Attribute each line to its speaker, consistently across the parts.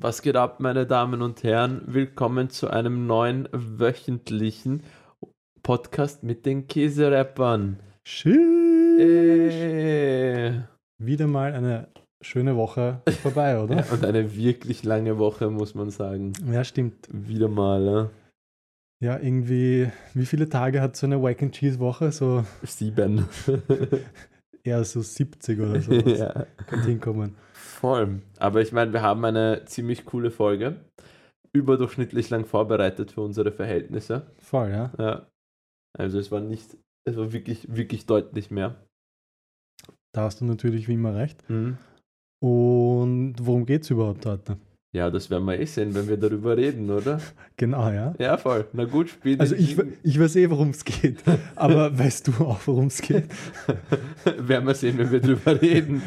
Speaker 1: Was geht ab, meine Damen und Herren? Willkommen zu einem neuen wöchentlichen Podcast mit den Käserappern.
Speaker 2: Schön.
Speaker 1: Äh.
Speaker 2: Wieder mal eine schöne Woche vorbei, oder?
Speaker 1: Und eine wirklich lange Woche, muss man sagen.
Speaker 2: ja, stimmt.
Speaker 1: Wieder mal, ja.
Speaker 2: Ja, irgendwie, wie viele Tage hat so eine Wack and Cheese Woche? So
Speaker 1: Sieben.
Speaker 2: eher so 70 oder so.
Speaker 1: ja.
Speaker 2: Könnte hinkommen.
Speaker 1: Voll. Aber ich meine, wir haben eine ziemlich coole Folge. Überdurchschnittlich lang vorbereitet für unsere Verhältnisse.
Speaker 2: Voll, ja.
Speaker 1: Ja. Also es war nicht, es war wirklich, wirklich deutlich mehr.
Speaker 2: Da hast du natürlich wie immer recht.
Speaker 1: Mhm.
Speaker 2: Und worum geht es überhaupt heute?
Speaker 1: Ja, das werden wir eh sehen, wenn wir darüber reden, oder?
Speaker 2: Genau, ja.
Speaker 1: Ja, voll. Na gut, spiel
Speaker 2: Also ich, ich weiß eh, worum es geht. Aber weißt du auch, worum es geht?
Speaker 1: werden wir sehen, wenn wir drüber reden.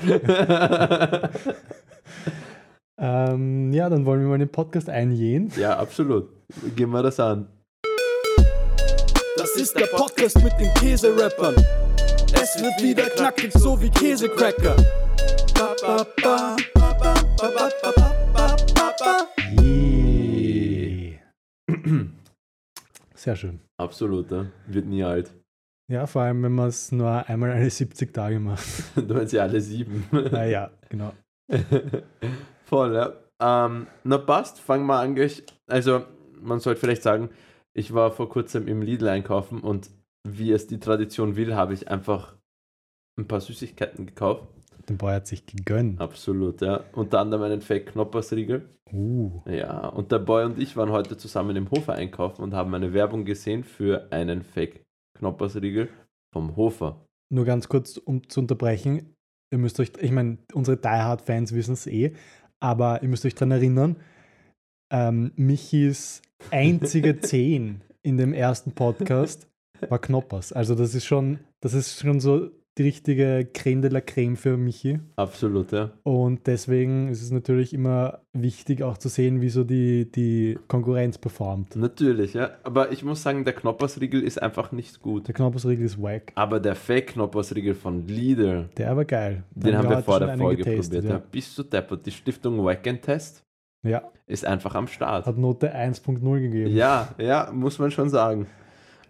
Speaker 2: Ähm, ja, dann wollen wir mal den Podcast eingehen.
Speaker 1: ja, absolut. Gehen wir das an.
Speaker 3: Das ist der Podcast mit den Käserappern. Es wird wieder knackig, so wie Käsecracker. Ba, ba, ba,
Speaker 2: Sehr schön.
Speaker 1: Absolut, ja. wird nie alt.
Speaker 2: Ja, vor allem, wenn man es nur einmal alle 70 Tage macht.
Speaker 1: Du meinst ja alle sieben.
Speaker 2: Naja, genau.
Speaker 1: Voll, ja. Ähm, na passt, fangen wir an. Also, man sollte vielleicht sagen, ich war vor kurzem im Lidl einkaufen und wie es die Tradition will, habe ich einfach ein paar Süßigkeiten gekauft.
Speaker 2: Der Boy hat sich gegönnt.
Speaker 1: Absolut, ja. Unter anderem einen Fake Knoppersriegel.
Speaker 2: Uh,
Speaker 1: Ja, und der Boy und ich waren heute zusammen im Hofer einkaufen und haben eine Werbung gesehen für einen Fake Knoppersriegel vom Hofer.
Speaker 2: nur ganz kurz, um zu unterbrechen. Ihr müsst euch, ich meine, unsere Die Hard Fans wissen es eh, aber ihr müsst euch daran erinnern, ähm, Michis einzige 10 in dem ersten Podcast war Knoppers. Also das ist schon, das ist schon so die richtige Creme de la Creme für Michi.
Speaker 1: Absolut, ja.
Speaker 2: Und deswegen ist es natürlich immer wichtig auch zu sehen, wie so die, die Konkurrenz performt.
Speaker 1: Natürlich, ja. Aber ich muss sagen, der Knoppersriegel ist einfach nicht gut.
Speaker 2: Der Knoppersriegel ist wack.
Speaker 1: Aber der Fake Knoppersriegel von Lidl,
Speaker 2: Der war geil. Da
Speaker 1: den haben wir vor der Folge
Speaker 2: getastet,
Speaker 1: probiert. Ja. Bist du deppert? Die Stiftung Wack Test
Speaker 2: Ja. ja,
Speaker 1: ist einfach am Start.
Speaker 2: hat Note 1.0 gegeben.
Speaker 1: Ja, ja, muss man schon sagen.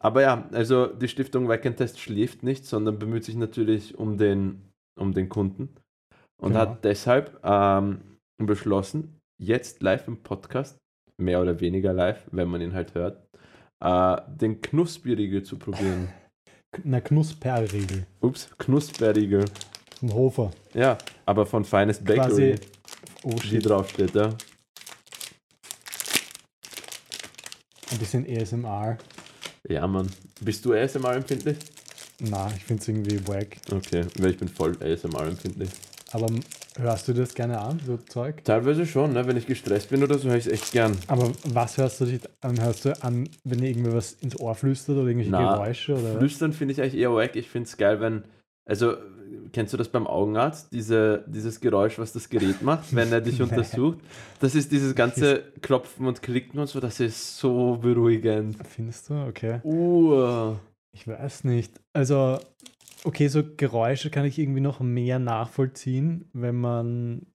Speaker 1: Aber ja, also die Stiftung Wack Test schläft nicht, sondern bemüht sich natürlich um den, um den Kunden und
Speaker 2: Genau.
Speaker 1: hat deshalb ähm, beschlossen, jetzt live im Podcast, mehr oder weniger live, wenn man ihn halt hört, äh, den Knusperriegel zu probieren.
Speaker 2: Na, Knusperriegel.
Speaker 1: Ups, Knusperriegel.
Speaker 2: Vom Hofer.
Speaker 1: Ja, aber von Finest Bakery,
Speaker 2: Quasi. Oh
Speaker 1: die
Speaker 2: shit.
Speaker 1: draufsteht, ja.
Speaker 2: Ein bisschen ASMR.
Speaker 1: Ja, Mann. Bist du ASMR-empfindlich?
Speaker 2: Na, ich finde es irgendwie wack.
Speaker 1: Okay, weil ich bin voll ASMR-empfindlich.
Speaker 2: Aber m- hörst du das gerne an, so Zeug?
Speaker 1: Teilweise schon, ne? wenn ich gestresst bin oder so, höre ich es echt gern.
Speaker 2: Aber was hörst du dich an? Hörst du an, wenn dir irgendwie was ins Ohr flüstert oder irgendwelche
Speaker 1: Na,
Speaker 2: Geräusche? Oder?
Speaker 1: Flüstern finde ich eigentlich eher wack. Ich finde es geil, wenn. Also, kennst du das beim Augenarzt? Diese, dieses Geräusch, was das Gerät macht, wenn er dich untersucht? Das ist dieses ganze Klopfen und Klicken und so, das ist so beruhigend.
Speaker 2: Findest du? Okay.
Speaker 1: Uh.
Speaker 2: Ich weiß nicht. Also, okay, so Geräusche kann ich irgendwie noch mehr nachvollziehen, wenn man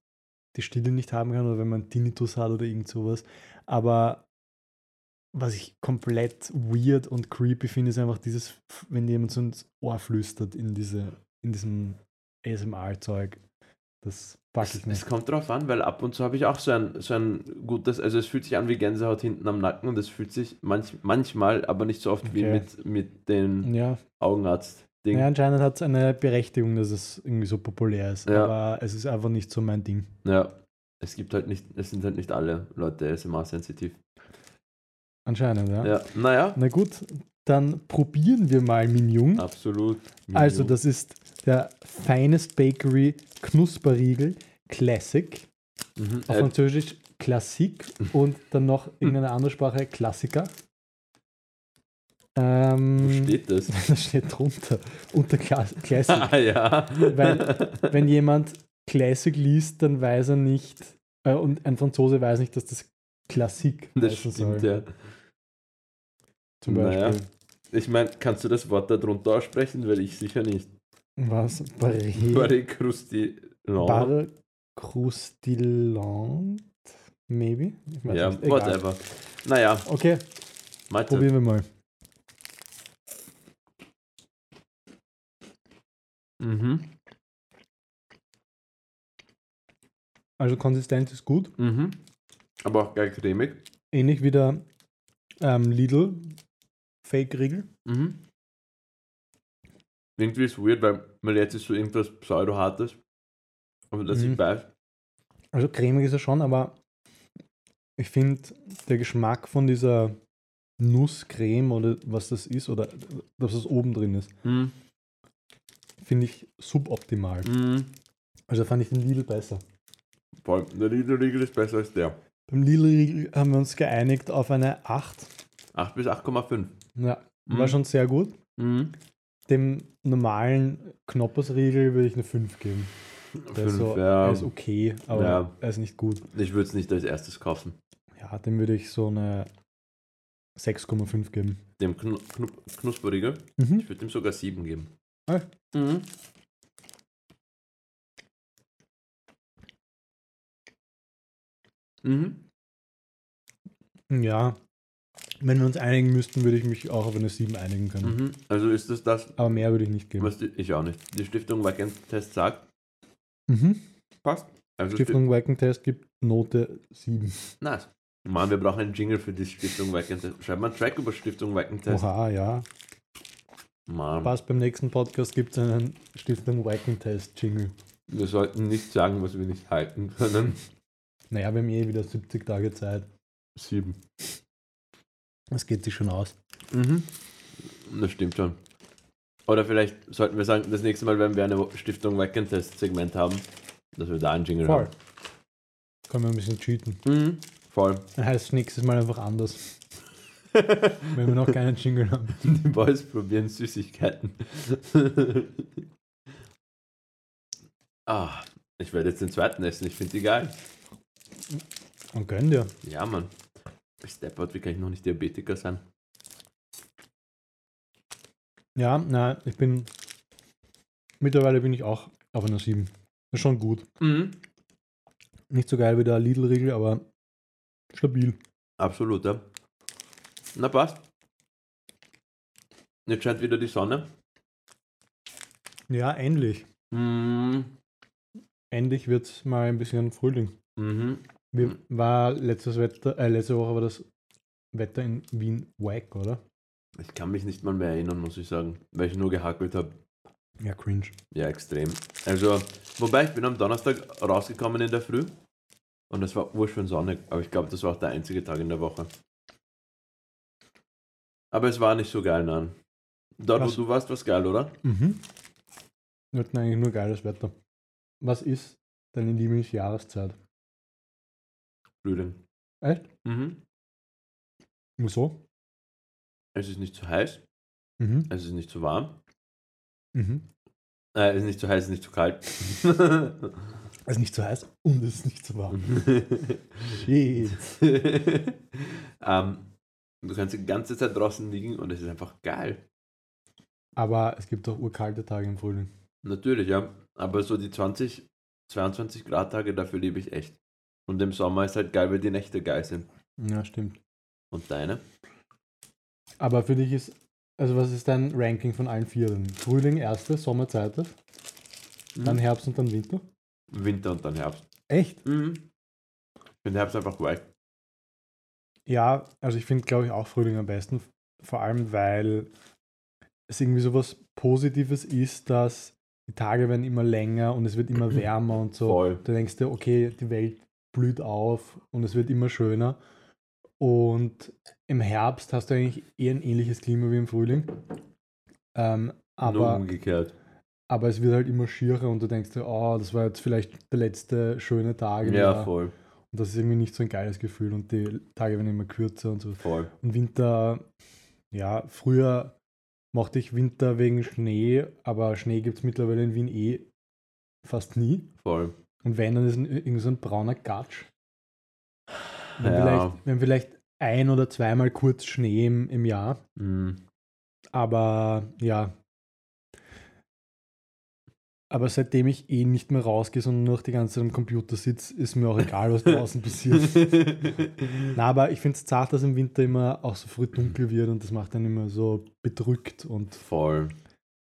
Speaker 2: die Stille nicht haben kann oder wenn man Tinnitus hat oder irgend sowas. Aber was ich komplett weird und creepy finde, ist einfach dieses, wenn jemand so ins Ohr flüstert in, diese, in diesem ASMR-Zeug. Das packe
Speaker 1: Es,
Speaker 2: ich
Speaker 1: es
Speaker 2: nicht.
Speaker 1: kommt drauf an, weil ab und zu habe ich auch so ein, so ein gutes, also es fühlt sich an wie Gänsehaut hinten am Nacken und es fühlt sich manch, manchmal, aber nicht so oft wie
Speaker 2: Okay.
Speaker 1: mit, mit dem
Speaker 2: Ja,
Speaker 1: Augenarzt-Ding.
Speaker 2: ja anscheinend hat es eine Berechtigung, dass es irgendwie so populär ist.
Speaker 1: Ja.
Speaker 2: Aber es ist einfach nicht so mein Ding.
Speaker 1: Ja, es gibt halt nicht, es sind halt nicht alle Leute ASMR-sensitiv.
Speaker 2: Anscheinend, ja.
Speaker 1: Ja, naja,
Speaker 2: Na gut, dann probieren wir mal Minjung.
Speaker 1: absolut.
Speaker 2: Also, das ist der Finest Bakery Knusperriegel Classic.
Speaker 1: Mhm.
Speaker 2: Auf
Speaker 1: Äh,
Speaker 2: Französisch Classique und dann noch irgendeine andere Sprache Klassiker.
Speaker 1: wo
Speaker 2: Ähm,
Speaker 1: steht das?
Speaker 2: das steht drunter. Unter Classic.
Speaker 1: ah ja.
Speaker 2: Weil- Wenn jemand Classic liest, dann weiß er nicht, äh, und ein Franzose weiß nicht, dass das Klassik
Speaker 1: das
Speaker 2: heißen
Speaker 1: stimmt,
Speaker 2: soll.
Speaker 1: ja.
Speaker 2: Zum
Speaker 1: Naja. Ich meine, kannst du das Wort da drunter aussprechen? Weil ich sicher nicht.
Speaker 2: Was? Barré.
Speaker 1: Barré Crusti. No.
Speaker 2: Barre Croustillant. Maybe? Ich weiß
Speaker 1: Ja, whatever. Naja,
Speaker 2: Okay,
Speaker 1: Mahlzeit.
Speaker 2: probieren wir mal.
Speaker 1: Mhm.
Speaker 2: Also Konsistenz ist gut.
Speaker 1: Mhm. Aber auch geil cremig.
Speaker 2: Ähnlich wie der ähm, Lidl Fake-Riegel.
Speaker 1: Mhm. Irgendwie ist weird, weil man jetzt ist so irgendwas Pseudo-Hartes. Aber das
Speaker 2: Mhm.
Speaker 1: ich weiß.
Speaker 2: Also cremig ist er schon, aber ich finde, der Geschmack von dieser Nusscreme oder was das ist, oder dass das oben drin ist,
Speaker 1: Mhm.
Speaker 2: finde ich suboptimal.
Speaker 1: Mhm.
Speaker 2: Also fand ich den Lidl besser.
Speaker 1: Voll. Der Lidl-Riegel ist besser als der.
Speaker 2: Beim Lidl haben wir uns geeinigt auf eine 8.
Speaker 1: 8 bis 8,5.
Speaker 2: Ja,
Speaker 1: Mhm.
Speaker 2: war schon sehr gut.
Speaker 1: Mhm.
Speaker 2: Dem normalen Knoppersriegel würde ich eine 5 geben. Der ist,
Speaker 1: Fünf,
Speaker 2: so,
Speaker 1: ja.
Speaker 2: er ist okay, aber
Speaker 1: Ja.
Speaker 2: er ist nicht gut.
Speaker 1: Ich würde es nicht als erstes kaufen.
Speaker 2: Ja, dem würde ich so eine 6,5 geben.
Speaker 1: Dem Knu Knu Knusperriegel,
Speaker 2: Mhm.
Speaker 1: ich würde ihm sogar 7 geben.
Speaker 2: Ah.
Speaker 1: Mhm. Mhm.
Speaker 2: Ja, wenn wir uns einigen müssten, würde ich mich auch auf eine 7 einigen können.
Speaker 1: Mhm. Also ist das das,
Speaker 2: Aber mehr würde ich nicht geben.
Speaker 1: was die, ich auch nicht. Die Stiftung Test sagt,
Speaker 2: Mhm.
Speaker 1: passt. Also
Speaker 2: Stiftung Wacken-Test gibt Note 7.
Speaker 1: Sti- Nice. Mann, wir brauchen einen Jingle für die Stiftung Test. Schreib mal einen Track über Stiftung Test.
Speaker 2: Oha, ja.
Speaker 1: Mann,
Speaker 2: Passt, beim nächsten Podcast gibt es einen Stiftung Wacken-Test-Jingle.
Speaker 1: wir sollten nicht sagen, was wir nicht halten können.
Speaker 2: Naja, wir haben eh wieder 70 Tage Zeit.
Speaker 1: Sieben.
Speaker 2: Das geht sich schon aus.
Speaker 1: Mhm. Das stimmt schon. Oder vielleicht sollten wir sagen, das nächste Mal, wenn wir eine Stiftung Test-Segment haben, dass wir da einen Jingle
Speaker 2: Voll.
Speaker 1: haben.
Speaker 2: Können wir ein bisschen cheaten.
Speaker 1: Mhm. Voll.
Speaker 2: Dann heißt es nächstes Mal einfach anders. wenn wir noch keinen Jingle haben.
Speaker 1: Die Boys probieren Süßigkeiten. ah, ich werde jetzt den zweiten essen. Ich finde die geil.
Speaker 2: Und gönn dir.
Speaker 1: Ja, Mann. Bis Deppert, wie kann ich noch nicht Diabetiker sein?
Speaker 2: Ja, na, ich bin. Mittlerweile bin ich auch auf einer 7. Das ist schon gut.
Speaker 1: Mhm.
Speaker 2: Nicht so geil wie der Lidl-Riegel, aber stabil.
Speaker 1: Absolut, ja. Na passt. Jetzt scheint wieder die Sonne.
Speaker 2: Ja, endlich.
Speaker 1: Mhm.
Speaker 2: Endlich wird es mal ein bisschen Frühling.
Speaker 1: Mhm.
Speaker 2: Wie war letztes Wetter, äh, letzte Woche war das Wetter in Wien wack, oder?
Speaker 1: Ich kann mich nicht mal mehr erinnern, muss ich sagen, weil ich nur gehackelt habe.
Speaker 2: Ja, cringe.
Speaker 1: Ja, extrem. Also, wobei ich bin am Donnerstag rausgekommen in der Früh und es war urschön sonnig, aber ich glaube, das war auch der einzige Tag in der Woche. Aber es war nicht so geil, nein. Dort,
Speaker 2: Was?
Speaker 1: wo du warst, war es geil, oder?
Speaker 2: Mhm. Wir hatten eigentlich nur geiles Wetter. Was ist deine Lieblingsjahreszeit?
Speaker 1: Frühling.
Speaker 2: Echt?
Speaker 1: Mhm.
Speaker 2: Wieso?
Speaker 1: Es ist nicht zu heiß,
Speaker 2: Mhm.
Speaker 1: es ist nicht zu warm,
Speaker 2: Mhm.
Speaker 1: äh, es ist nicht zu heiß, es ist nicht zu kalt.
Speaker 2: Es ist nicht zu heiß und es ist nicht zu warm. Shit.
Speaker 1: ähm, du kannst die ganze Zeit draußen liegen und es ist einfach geil.
Speaker 2: Aber es gibt auch urkalte Tage im Frühling.
Speaker 1: Natürlich, ja. Aber so die 20, 22 Grad Tage, dafür lebe ich echt. Und im Sommer ist halt geil, weil die Nächte geil sind.
Speaker 2: Ja, stimmt.
Speaker 1: Und deine?
Speaker 2: Aber für dich ist, also was ist dein Ranking von allen vier? denn? Frühling erste, Sommer zweite, dann Herbst und dann Winter?
Speaker 1: Winter und dann Herbst.
Speaker 2: Echt?
Speaker 1: Mhm. Ich finde Herbst einfach geil.
Speaker 2: Ja, also ich finde, glaube ich, auch Frühling am besten. Vor allem, weil es irgendwie so was Positives ist, dass die Tage werden immer länger und es wird immer wärmer und so.
Speaker 1: Voll.
Speaker 2: Du denkst dir, okay, die Welt blüht auf und es wird immer schöner. Und im Herbst hast du eigentlich eher ein ähnliches Klima wie im Frühling. Ähm,
Speaker 1: Nur
Speaker 2: aber,
Speaker 1: umgekehrt.
Speaker 2: aber es wird halt immer schierer und du denkst dir, oh, das war jetzt vielleicht der letzte schöne Tag.
Speaker 1: Ja,
Speaker 2: Jahr.
Speaker 1: voll.
Speaker 2: Und das ist irgendwie nicht so ein geiles Gefühl und die Tage werden immer kürzer und so.
Speaker 1: Voll.
Speaker 2: Und Winter, ja, früher mochte ich Winter wegen Schnee, aber Schnee gibt es mittlerweile in Wien eh fast nie.
Speaker 1: Voll.
Speaker 2: Und wenn, dann ist es irgend so ein brauner Gatsch. Wenn,
Speaker 1: Ja.
Speaker 2: vielleicht, wenn vielleicht ein oder zweimal kurz Schnee im, im Jahr.
Speaker 1: Mhm.
Speaker 2: Aber ja, Aber seitdem ich eh nicht mehr rausgehe, sondern nur noch die ganze Zeit am Computer sitze, ist mir auch egal, was draußen passiert. Na, aber ich finde es zart, dass im Winter immer auch so früh dunkel wird und das macht dann immer so bedrückt und
Speaker 1: Voll.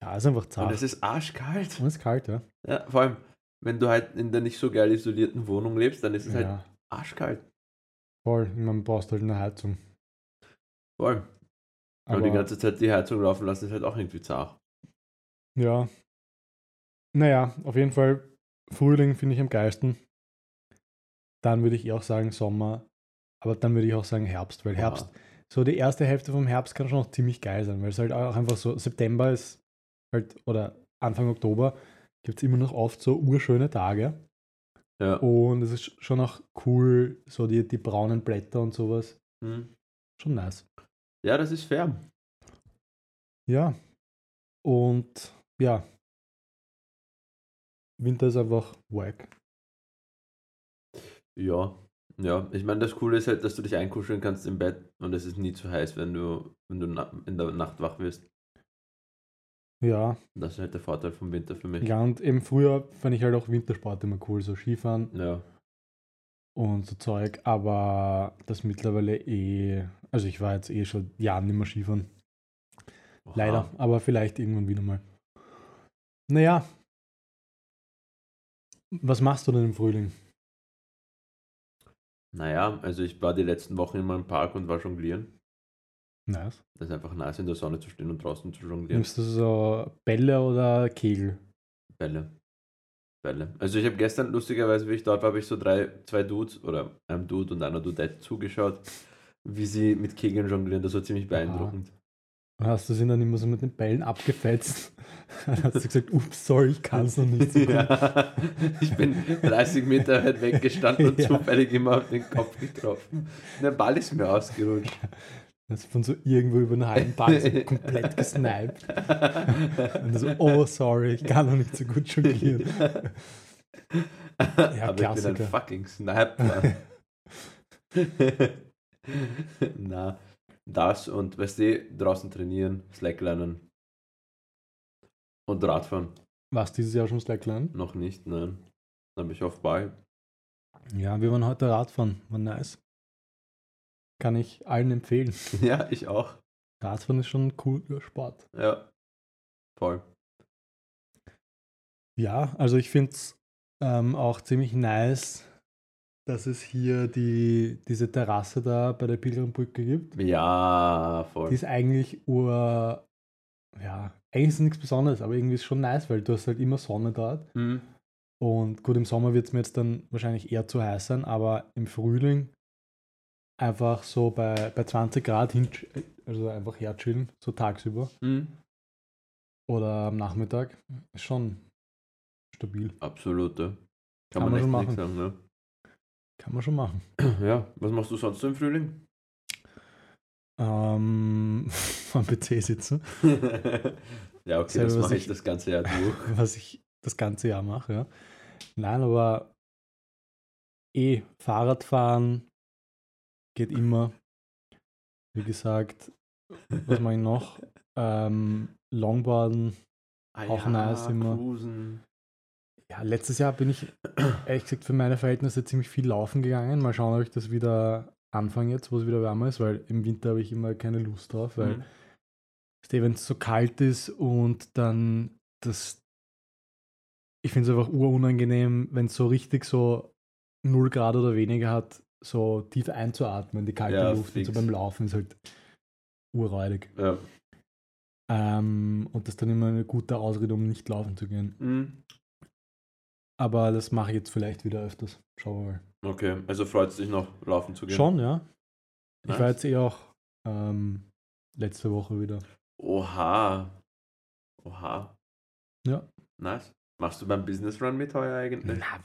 Speaker 2: ja, ist einfach
Speaker 1: Und
Speaker 2: zart.
Speaker 1: es ist arschkalt.
Speaker 2: Und es ist kalt, ja.
Speaker 1: Ja, vor allem, wenn du halt in der nicht so geil isolierten Wohnung lebst, dann ist es halt
Speaker 2: ja.
Speaker 1: arschkalt.
Speaker 2: Voll. Man braucht halt eine Heizung.
Speaker 1: Voll. Aber,
Speaker 2: Aber
Speaker 1: die ganze Zeit die Heizung laufen lassen ist halt auch irgendwie zart.
Speaker 2: ja. Naja, auf jeden Fall Frühling finde ich am geilsten. Dann würde ich eh auch sagen Sommer. Aber dann würde ich auch sagen Herbst, weil Herbst, so die erste Hälfte vom Herbst kann schon noch ziemlich geil sein, weil es halt auch einfach so, September ist halt, oder Anfang Oktober gibt es immer noch oft so urschöne Tage.
Speaker 1: Ja.
Speaker 2: Und es ist schon auch cool, so die, die braunen Blätter und sowas.
Speaker 1: Hm.
Speaker 2: Schon nice.
Speaker 1: Ja, das ist fair.
Speaker 2: Ja. Und ja. Winter ist einfach wack.
Speaker 1: Ja. Ja, ich meine, das Coole ist halt, dass du dich einkuscheln kannst im Bett und es ist nie zu heiß, wenn du, wenn du in der Nacht wach wirst.
Speaker 2: Ja.
Speaker 1: Das ist halt der Vorteil vom Winter für mich.
Speaker 2: Ja, und im Frühjahr fand ich halt auch Wintersport immer cool, so Skifahren
Speaker 1: Ja.
Speaker 2: und so Zeug, aber das mittlerweile eh, also ich war jetzt eh schon Jahren nicht mehr Skifahren.
Speaker 1: Oha.
Speaker 2: Leider, aber vielleicht irgendwann wieder mal. Naja. Was machst du denn im Frühling?
Speaker 1: Naja, also ich war die letzten Wochen immer im Park und war jonglieren.
Speaker 2: Nice.
Speaker 1: Das ist einfach nice, in der Sonne zu stehen und draußen zu jonglieren.
Speaker 2: Nimmst du so Bälle oder Kegel?
Speaker 1: Bälle. Bälle. Also ich habe gestern, lustigerweise, wie ich dort war, habe ich so drei, zwei Dudes oder einem Dude und einer Dudette zugeschaut, wie sie mit Kegeln jonglieren. Das war ziemlich beeindruckend.
Speaker 2: Und hast du sie dann immer so mit den Bällen abgefetzt? Dann hast du gesagt, ups, sorry, ich kann es noch nicht so.
Speaker 1: Ja, ich bin 30 Meter weit weggestanden und
Speaker 2: Ja.
Speaker 1: zufällig immer auf den Kopf getroffen. Der Ball ist mir ausgerutscht.
Speaker 2: Das von so irgendwo über einen halben Ball so komplett gesniped. Und so, oh, sorry, ich kann noch nicht so gut jonglieren.
Speaker 1: Aber ich bin ein
Speaker 2: Klassiker.
Speaker 1: fucking Sniper. Na, das und weißt du, draußen trainieren, Slacklinen und Radfahren.
Speaker 2: Was dieses Jahr schon Slackline?
Speaker 1: Noch nicht, nein. Da bin ich auf Ball.
Speaker 2: Ja, wir waren heute Radfahren, war nice. Kann ich allen empfehlen.
Speaker 1: Ja, ich auch.
Speaker 2: Radfahren ist schon ein cooler Sport.
Speaker 1: Ja. Voll.
Speaker 2: Ja, also ich finde es ähm, auch ziemlich nice, dass es hier die, diese Terrasse da bei der Pilgerbrücke gibt.
Speaker 1: Ja,
Speaker 2: Die
Speaker 1: voll.
Speaker 2: ist eigentlich ur. Ja, eigentlich ist es nichts Besonderes, aber irgendwie ist es schon nice, weil du hast halt immer Sonne dort.
Speaker 1: Mhm.
Speaker 2: Und gut, im Sommer wird es mir jetzt dann wahrscheinlich eher zu heiß sein, aber im Frühling einfach so bei, bei 20 Grad hin, also einfach herchillen, so tagsüber
Speaker 1: Mhm.
Speaker 2: oder am Nachmittag, ist schon stabil.
Speaker 1: Absolut, ja.
Speaker 2: Kann
Speaker 1: Kann,
Speaker 2: man
Speaker 1: man,
Speaker 2: schon
Speaker 1: nichts sagen, ne?
Speaker 2: Kann man schon machen.
Speaker 1: Ja, was machst du sonst so im Frühling?
Speaker 2: Ähm, am PC sitzen,
Speaker 1: ja, okay,
Speaker 2: Selber,
Speaker 1: das mache ich
Speaker 2: ich-
Speaker 1: das ganze Jahr durch.
Speaker 2: was ich das ganze Jahr mache, ja. Nein, aber eh, Fahrradfahren geht immer. Wie gesagt, was mache ich noch? Ähm, Longboarden.
Speaker 1: Ah
Speaker 2: Auch nice immer.
Speaker 1: Cruisen.
Speaker 2: Ja, letztes Jahr bin ich ehrlich gesagt für meine Verhältnisse ziemlich viel laufen gegangen. Mal schauen, ob ich das wieder anfange jetzt, wo es wieder wärmer ist, weil im Winter habe ich immer keine Lust drauf, weil
Speaker 1: Mhm.
Speaker 2: wenn es so kalt ist und dann das. Ich finde es einfach urunangenehm, wenn es so richtig so 0 Grad oder weniger hat, so tief einzuatmen, die kalte
Speaker 1: Ja,
Speaker 2: Luft. Und so
Speaker 1: fix.
Speaker 2: beim Laufen ist halt urräudig.
Speaker 1: Ja.
Speaker 2: Ähm, und das ist dann immer eine gute Ausrede, um nicht laufen zu gehen.
Speaker 1: Mhm.
Speaker 2: Aber das mache ich jetzt vielleicht wieder öfters. Schauen wir mal.
Speaker 1: Okay, also freut es dich noch, laufen zu gehen?
Speaker 2: Schon, ja. Ich war
Speaker 1: Nice.
Speaker 2: jetzt eh auch ähm, letzte Woche wieder.
Speaker 1: Oha. Oha.
Speaker 2: Ja.
Speaker 1: Nice. Machst du beim Business Run mit heuer eigentlich?
Speaker 2: Na,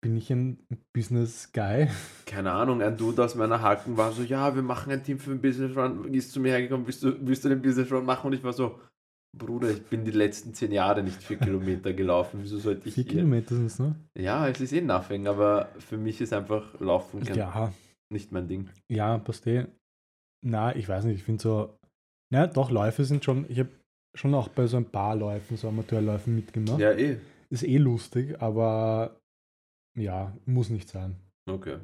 Speaker 2: bin ich ein Business Guy?
Speaker 1: Keine Ahnung, ein Dude aus meiner Haken war so, ja, wir machen ein Team für den Business Run, ist zu mir hergekommen, willst du, willst du den Business Run machen? Und ich war so, Bruder, ich bin die letzten zehn Jahre nicht vier Kilometer gelaufen, wieso sollte ich...
Speaker 2: Vier Kilometer sind es, ne?
Speaker 1: Ja, es ist eh nothing, aber für mich ist einfach Laufen kein,
Speaker 2: Ja,
Speaker 1: nicht mein Ding.
Speaker 2: ja, passt eh. Na, ich weiß nicht, ich finde so. Na, doch, Läufe sind schon. Ich habe schon auch bei so ein paar Läufen, so Amateurläufen mitgemacht.
Speaker 1: Ja, eh.
Speaker 2: ist eh lustig, aber ja, muss nicht sein.
Speaker 1: Okay.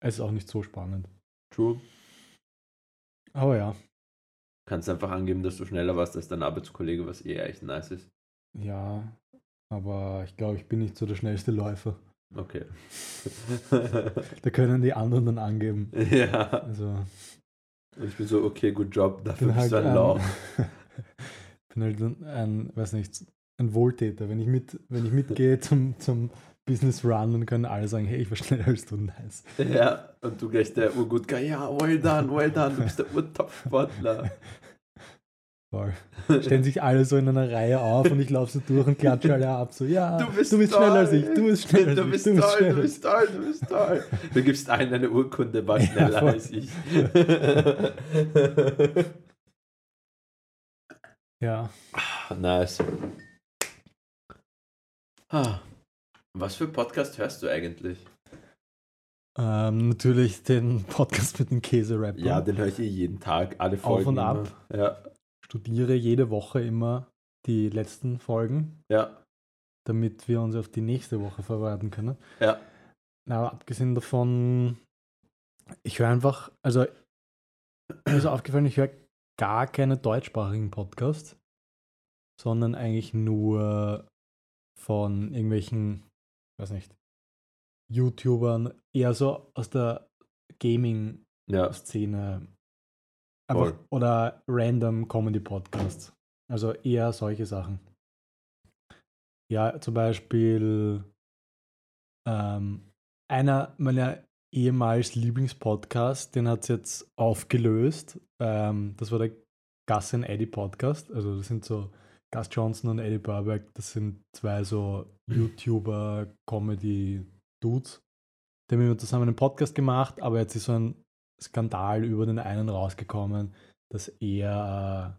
Speaker 2: Es ist auch nicht so spannend.
Speaker 1: True.
Speaker 2: Aber ja,
Speaker 1: Kannst einfach angeben, dass du schneller warst als dein Arbeitskollege, was eh echt nice ist.
Speaker 2: ja, aber ich glaube, ich bin nicht so der schnellste Läufer.
Speaker 1: Okay.
Speaker 2: Da können die anderen dann angeben.
Speaker 1: ja.
Speaker 2: Also,
Speaker 1: ich bin so, okay, good job, dafür
Speaker 2: bin
Speaker 1: bist
Speaker 2: halt
Speaker 1: du ein Lauch.
Speaker 2: bin halt ein, ein, weiß nicht, ein Wohltäter. Wenn ich, mit, wenn ich mitgehe zum, zum Business Run, dann können alle sagen, hey, ich war schneller als du, nice.
Speaker 1: Ja, und du gleich der urgut ja, well done, well done, du bist der Urtop-Sportler.
Speaker 2: Voll. Stellen sich alle so in einer Reihe auf und ich laufe so durch und klatsche alle ab. So, ja,
Speaker 1: Du bist,
Speaker 2: schneller
Speaker 1: toll.
Speaker 2: als ich, du bist schneller
Speaker 1: du
Speaker 2: als
Speaker 1: bist
Speaker 2: ich, du bist
Speaker 1: toll,
Speaker 2: schneller
Speaker 1: du
Speaker 2: als
Speaker 1: bist toll, du bist toll. Du gibst allen eine Urkunde, war
Speaker 2: Ja,
Speaker 1: schneller
Speaker 2: voll.
Speaker 1: als ich.
Speaker 2: Ja,
Speaker 1: nice. Ah, Was für Podcast hörst du eigentlich?
Speaker 2: ähm, natürlich den Podcast mit den Käse-Rappern.
Speaker 1: Ja, den höre ich eh jeden Tag, alle Folgen.
Speaker 2: und
Speaker 1: immer.
Speaker 2: ab.
Speaker 1: Ja,
Speaker 2: Studiere jede Woche immer die letzten Folgen,
Speaker 1: ja,
Speaker 2: damit wir uns auf die nächste Woche vorbereiten können.
Speaker 1: ja.
Speaker 2: Aber abgesehen davon, ich höre einfach, also mir ist aufgefallen, ich höre gar keine deutschsprachigen Podcasts, sondern eigentlich nur von irgendwelchen, weiß nicht, YouTubern, eher so aus der Gaming-Szene.
Speaker 1: Ja,
Speaker 2: Einfach, oder random Comedy-Podcasts. Also eher solche Sachen. Ja, zum Beispiel ähm, einer meiner ehemals Lieblingspodcasts, den hat es jetzt aufgelöst. Ähm, das war der Gus and Eddie Podcast. Also das sind so Gus Johnson und Eddie Burback. Das sind zwei so YouTuber, Comedy-Dudes. Die haben immer zusammen einen Podcast gemacht, aber jetzt ist so ein Skandal über den einen rausgekommen, dass er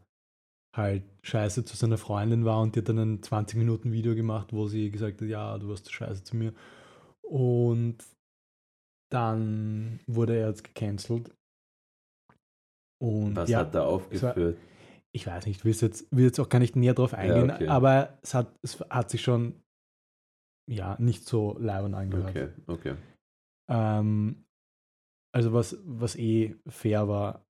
Speaker 2: äh, halt scheiße zu seiner Freundin war und die hat dann ein 20 Minuten Video gemacht, wo sie gesagt hat, ja, du warst scheiße zu mir. Und dann wurde er jetzt gecancelt. Und
Speaker 1: was
Speaker 2: ja,
Speaker 1: hat er aufgeführt?
Speaker 2: Ich weiß nicht, will jetzt, will jetzt auch gar nicht näher drauf eingehen,
Speaker 1: okay.
Speaker 2: aber es hat, es hat sich schon ja nicht so leibend angehört.
Speaker 1: Okay, okay.
Speaker 2: Ähm, also was, was eh fair war.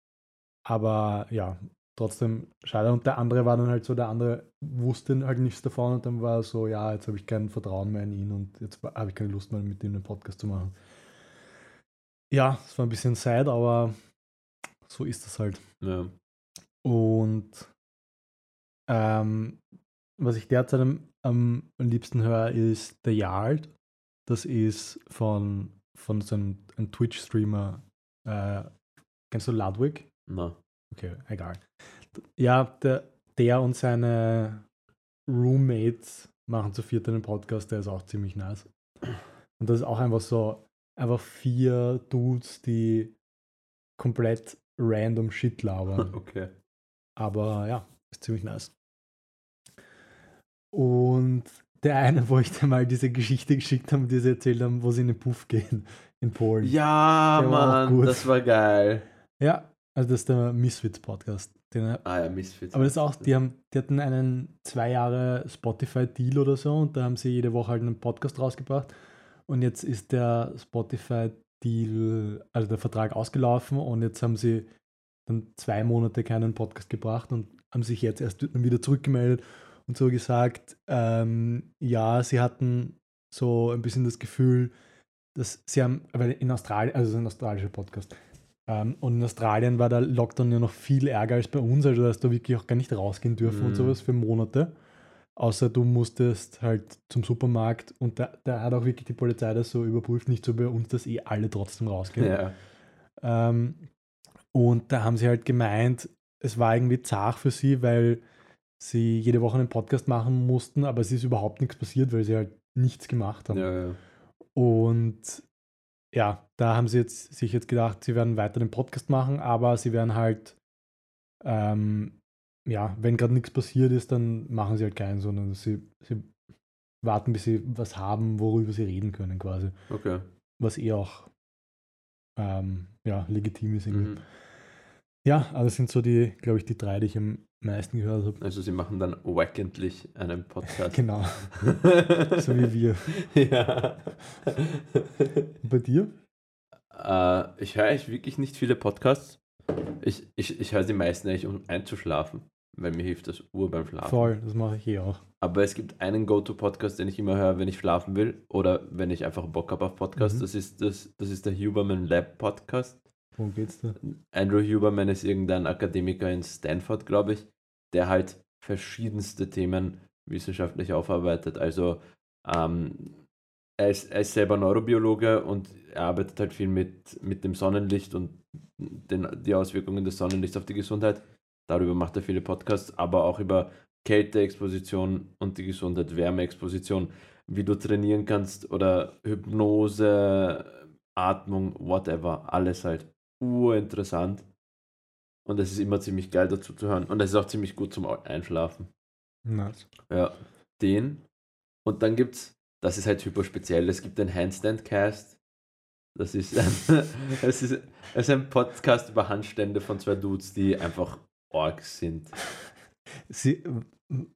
Speaker 2: Aber ja, trotzdem schade. Und der andere war dann halt so, der andere wusste halt nichts davon und dann war er so, ja, jetzt habe ich kein Vertrauen mehr in ihn und jetzt habe ich keine Lust mehr mit ihm einen Podcast zu machen. Ja, es war ein bisschen sad, aber so ist das halt.
Speaker 1: Ja.
Speaker 2: Und ähm, was ich derzeit am, am liebsten höre, ist The Yard. Das ist von, von so einem, einem Twitch-Streamer. Äh, kennst du Ludwig?
Speaker 1: Na.
Speaker 2: Okay, egal. Ja, der, der und seine Roommates machen zu viert einen Podcast, der ist auch ziemlich nice. Und das ist auch einfach so, einfach vier Dudes, die komplett random Shit labern.
Speaker 1: Okay.
Speaker 2: Aber ja, ist ziemlich nice. Und der eine, wo ich dir mal diese Geschichte geschickt habe, die sie erzählt haben, wo sie in den Puff gehen in Polen.
Speaker 1: Ja,
Speaker 2: Der war
Speaker 1: Mann,
Speaker 2: gut.
Speaker 1: das war geil.
Speaker 2: Ja, also das ist der Misfits Podcast. Den,
Speaker 1: Ah ja, Misfits.
Speaker 2: aber das ist auch, die, haben, die hatten einen zwei Jahre Spotify-Deal oder so und da haben sie jede Woche halt einen Podcast rausgebracht. Und jetzt ist der Spotify-Deal, also der Vertrag ausgelaufen und jetzt haben sie dann zwei Monate keinen Podcast gebracht und haben sich jetzt erst wieder zurückgemeldet und so gesagt, ähm, ja, sie hatten so ein bisschen das Gefühl, dass sie haben, weil in Australien, also es ist ein australischer Podcast, ähm, und in Australien war der Lockdown ja noch viel ärger als bei uns, also dass da wirklich auch gar nicht rausgehen dürfen und
Speaker 1: Mhm.
Speaker 2: sowas für Monate. Außer du musstest halt zum Supermarkt und da, da hat auch wirklich die Polizei das so überprüft, nicht so bei uns, dass eh alle trotzdem rausgehen.
Speaker 1: Ja.
Speaker 2: Ähm, und da haben sie halt gemeint, es war irgendwie zart für sie, weil sie jede Woche einen Podcast machen mussten, aber es ist überhaupt nichts passiert, weil sie halt nichts gemacht haben.
Speaker 1: Ja, ja.
Speaker 2: Und ja, da haben sie jetzt sich jetzt gedacht, sie werden weiter den Podcast machen, aber sie werden halt, ähm, ja, wenn gerade nichts passiert ist, dann machen sie halt keinen, sondern sie, sie warten, bis sie was haben, worüber sie reden können, quasi.
Speaker 1: Okay.
Speaker 2: Was eh auch ähm, ja, legitim ist irgendwie.
Speaker 1: Mhm.
Speaker 2: Ja, aber das sind so die, glaube ich, die drei, die ich am meisten gehört habe.
Speaker 1: Also sie machen dann wackentlich einen Podcast.
Speaker 2: Genau, so wie wir.
Speaker 1: ja.
Speaker 2: Bei dir?
Speaker 1: Äh, ich höre eigentlich wirklich nicht viele Podcasts. Ich, ich, ich höre die meisten eigentlich, um einzuschlafen, weil mir hilft das Uhr beim Schlafen.
Speaker 2: Voll, das mache ich eh auch.
Speaker 1: Aber es gibt einen Go-To-Podcast, den ich immer höre, wenn ich schlafen will oder wenn ich einfach Bock habe auf Podcasts.
Speaker 2: Mhm.
Speaker 1: Das, ist das, das ist der Huberman Lab Podcast.
Speaker 2: Worum geht's da?
Speaker 1: Andrew Huberman ist irgendein Akademiker in Stanford, glaube ich, der halt verschiedenste Themen wissenschaftlich aufarbeitet. Also ähm, er, ist, er ist selber Neurobiologe und er arbeitet halt viel mit, mit dem Sonnenlicht und den, die Auswirkungen des Sonnenlichts auf die Gesundheit. Darüber macht er viele Podcasts, aber auch über Kälteexposition und die Gesundheit, Wärmeexposition, wie du trainieren kannst oder Hypnose, Atmung, whatever, alles halt urinteressant. Und es ist immer ziemlich geil dazu zu hören. Und es ist auch ziemlich gut zum Einschlafen.
Speaker 2: Nice.
Speaker 1: Ja, den. Und dann gibt's, das ist halt hyper speziell, es gibt den Handstand Cast. Das ist ein, es ist, es ist ein Podcast über Handstände von zwei Dudes, die einfach Orks sind.
Speaker 2: Sie,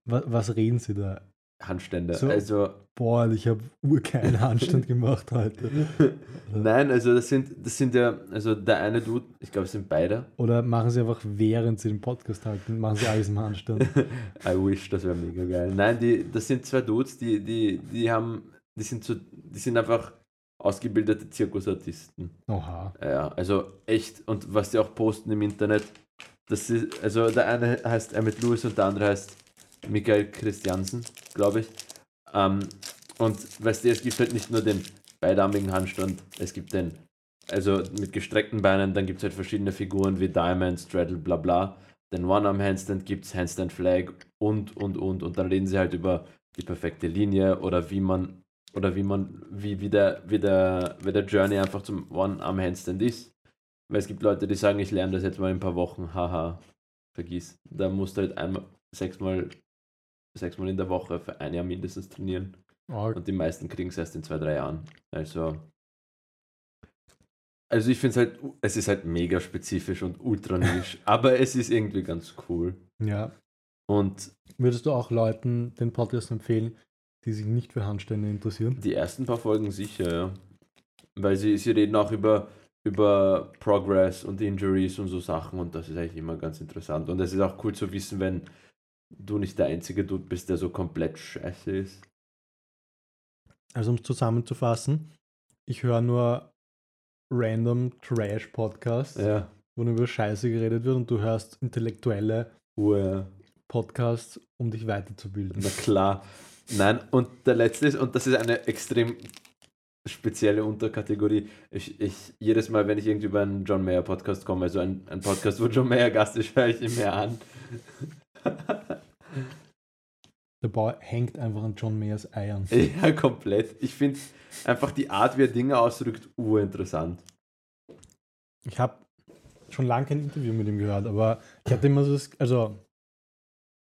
Speaker 2: was, was reden sie da?
Speaker 1: Handstände.
Speaker 2: So.
Speaker 1: Also,
Speaker 2: Boah, ich habe urkeinen Handstand gemacht heute.
Speaker 1: nein, also das sind, das sind ja, also der eine Dude, ich glaube, es sind beide.
Speaker 2: Oder machen sie einfach, während sie den Podcast halten, machen sie alles im Handstand.
Speaker 1: I wish, das wäre mega geil. Nein, die, das sind zwei Dudes, die, die, die haben, die sind so, die sind einfach ausgebildete Zirkusartisten.
Speaker 2: Oha.
Speaker 1: Ja, also echt. Und was die auch posten im Internet, das ist, also der eine heißt Emmett Lewis und der andere heißt Michael Christiansen, glaube ich. Ähm, und weißt du, es gibt halt nicht nur den beidarmigen Handstand, es gibt den, also mit gestreckten Beinen, dann gibt es halt verschiedene Figuren wie Diamond, Straddle, bla bla. Den One-Arm-Handstand gibt es, Handstand Flag und, und, und. Und dann reden sie halt über die perfekte Linie oder wie man, oder wie man, wie, wie, der, wie, der, wie der Journey einfach zum One-Arm-Handstand ist. Weil es gibt Leute, die sagen, ich lerne das jetzt mal in ein paar Wochen, haha, vergiss. Da musst du halt einmal, sechsmal, sechsmal in der Woche für ein Jahr mindestens trainieren.
Speaker 2: Arg.
Speaker 1: Und die meisten kriegen es erst in zwei, drei Jahren. Also, also ich finde es halt, es ist halt mega spezifisch und ultra nisch, aber es ist irgendwie ganz cool.
Speaker 2: Ja.
Speaker 1: Und
Speaker 2: Würdest du auch Leuten den Podcast empfehlen, die sich nicht für Handstände interessieren?
Speaker 1: die ersten paar Folgen sicher, ja. Weil sie, sie reden auch über, über Progress und Injuries und so Sachen und das ist eigentlich immer ganz interessant. Und es ist auch cool zu wissen, wenn du nicht der einzige Dude bist, der so komplett scheiße ist.
Speaker 2: Also um es zusammenzufassen, ich höre nur random Trash-Podcasts,
Speaker 1: Ja.
Speaker 2: wo nur über Scheiße geredet wird und du hörst intellektuelle
Speaker 1: Ur.
Speaker 2: Podcasts, um dich weiterzubilden.
Speaker 1: Na klar. Nein, und der letzte ist, und das ist eine extrem spezielle Unterkategorie. Ich, ich, jedes Mal, wenn ich irgendwie über einen John Mayer Podcast komme, also ein, ein Podcast, wo John Mayer Gast ist, höre ich ihn mir an.
Speaker 2: Der Bau hängt einfach an John Mayers Eiern.
Speaker 1: ja, komplett. Ich finde einfach die Art, wie er Dinge ausdrückt, urinteressant.
Speaker 2: Ich habe schon lange kein Interview mit ihm gehört, aber ich hatte immer so das, also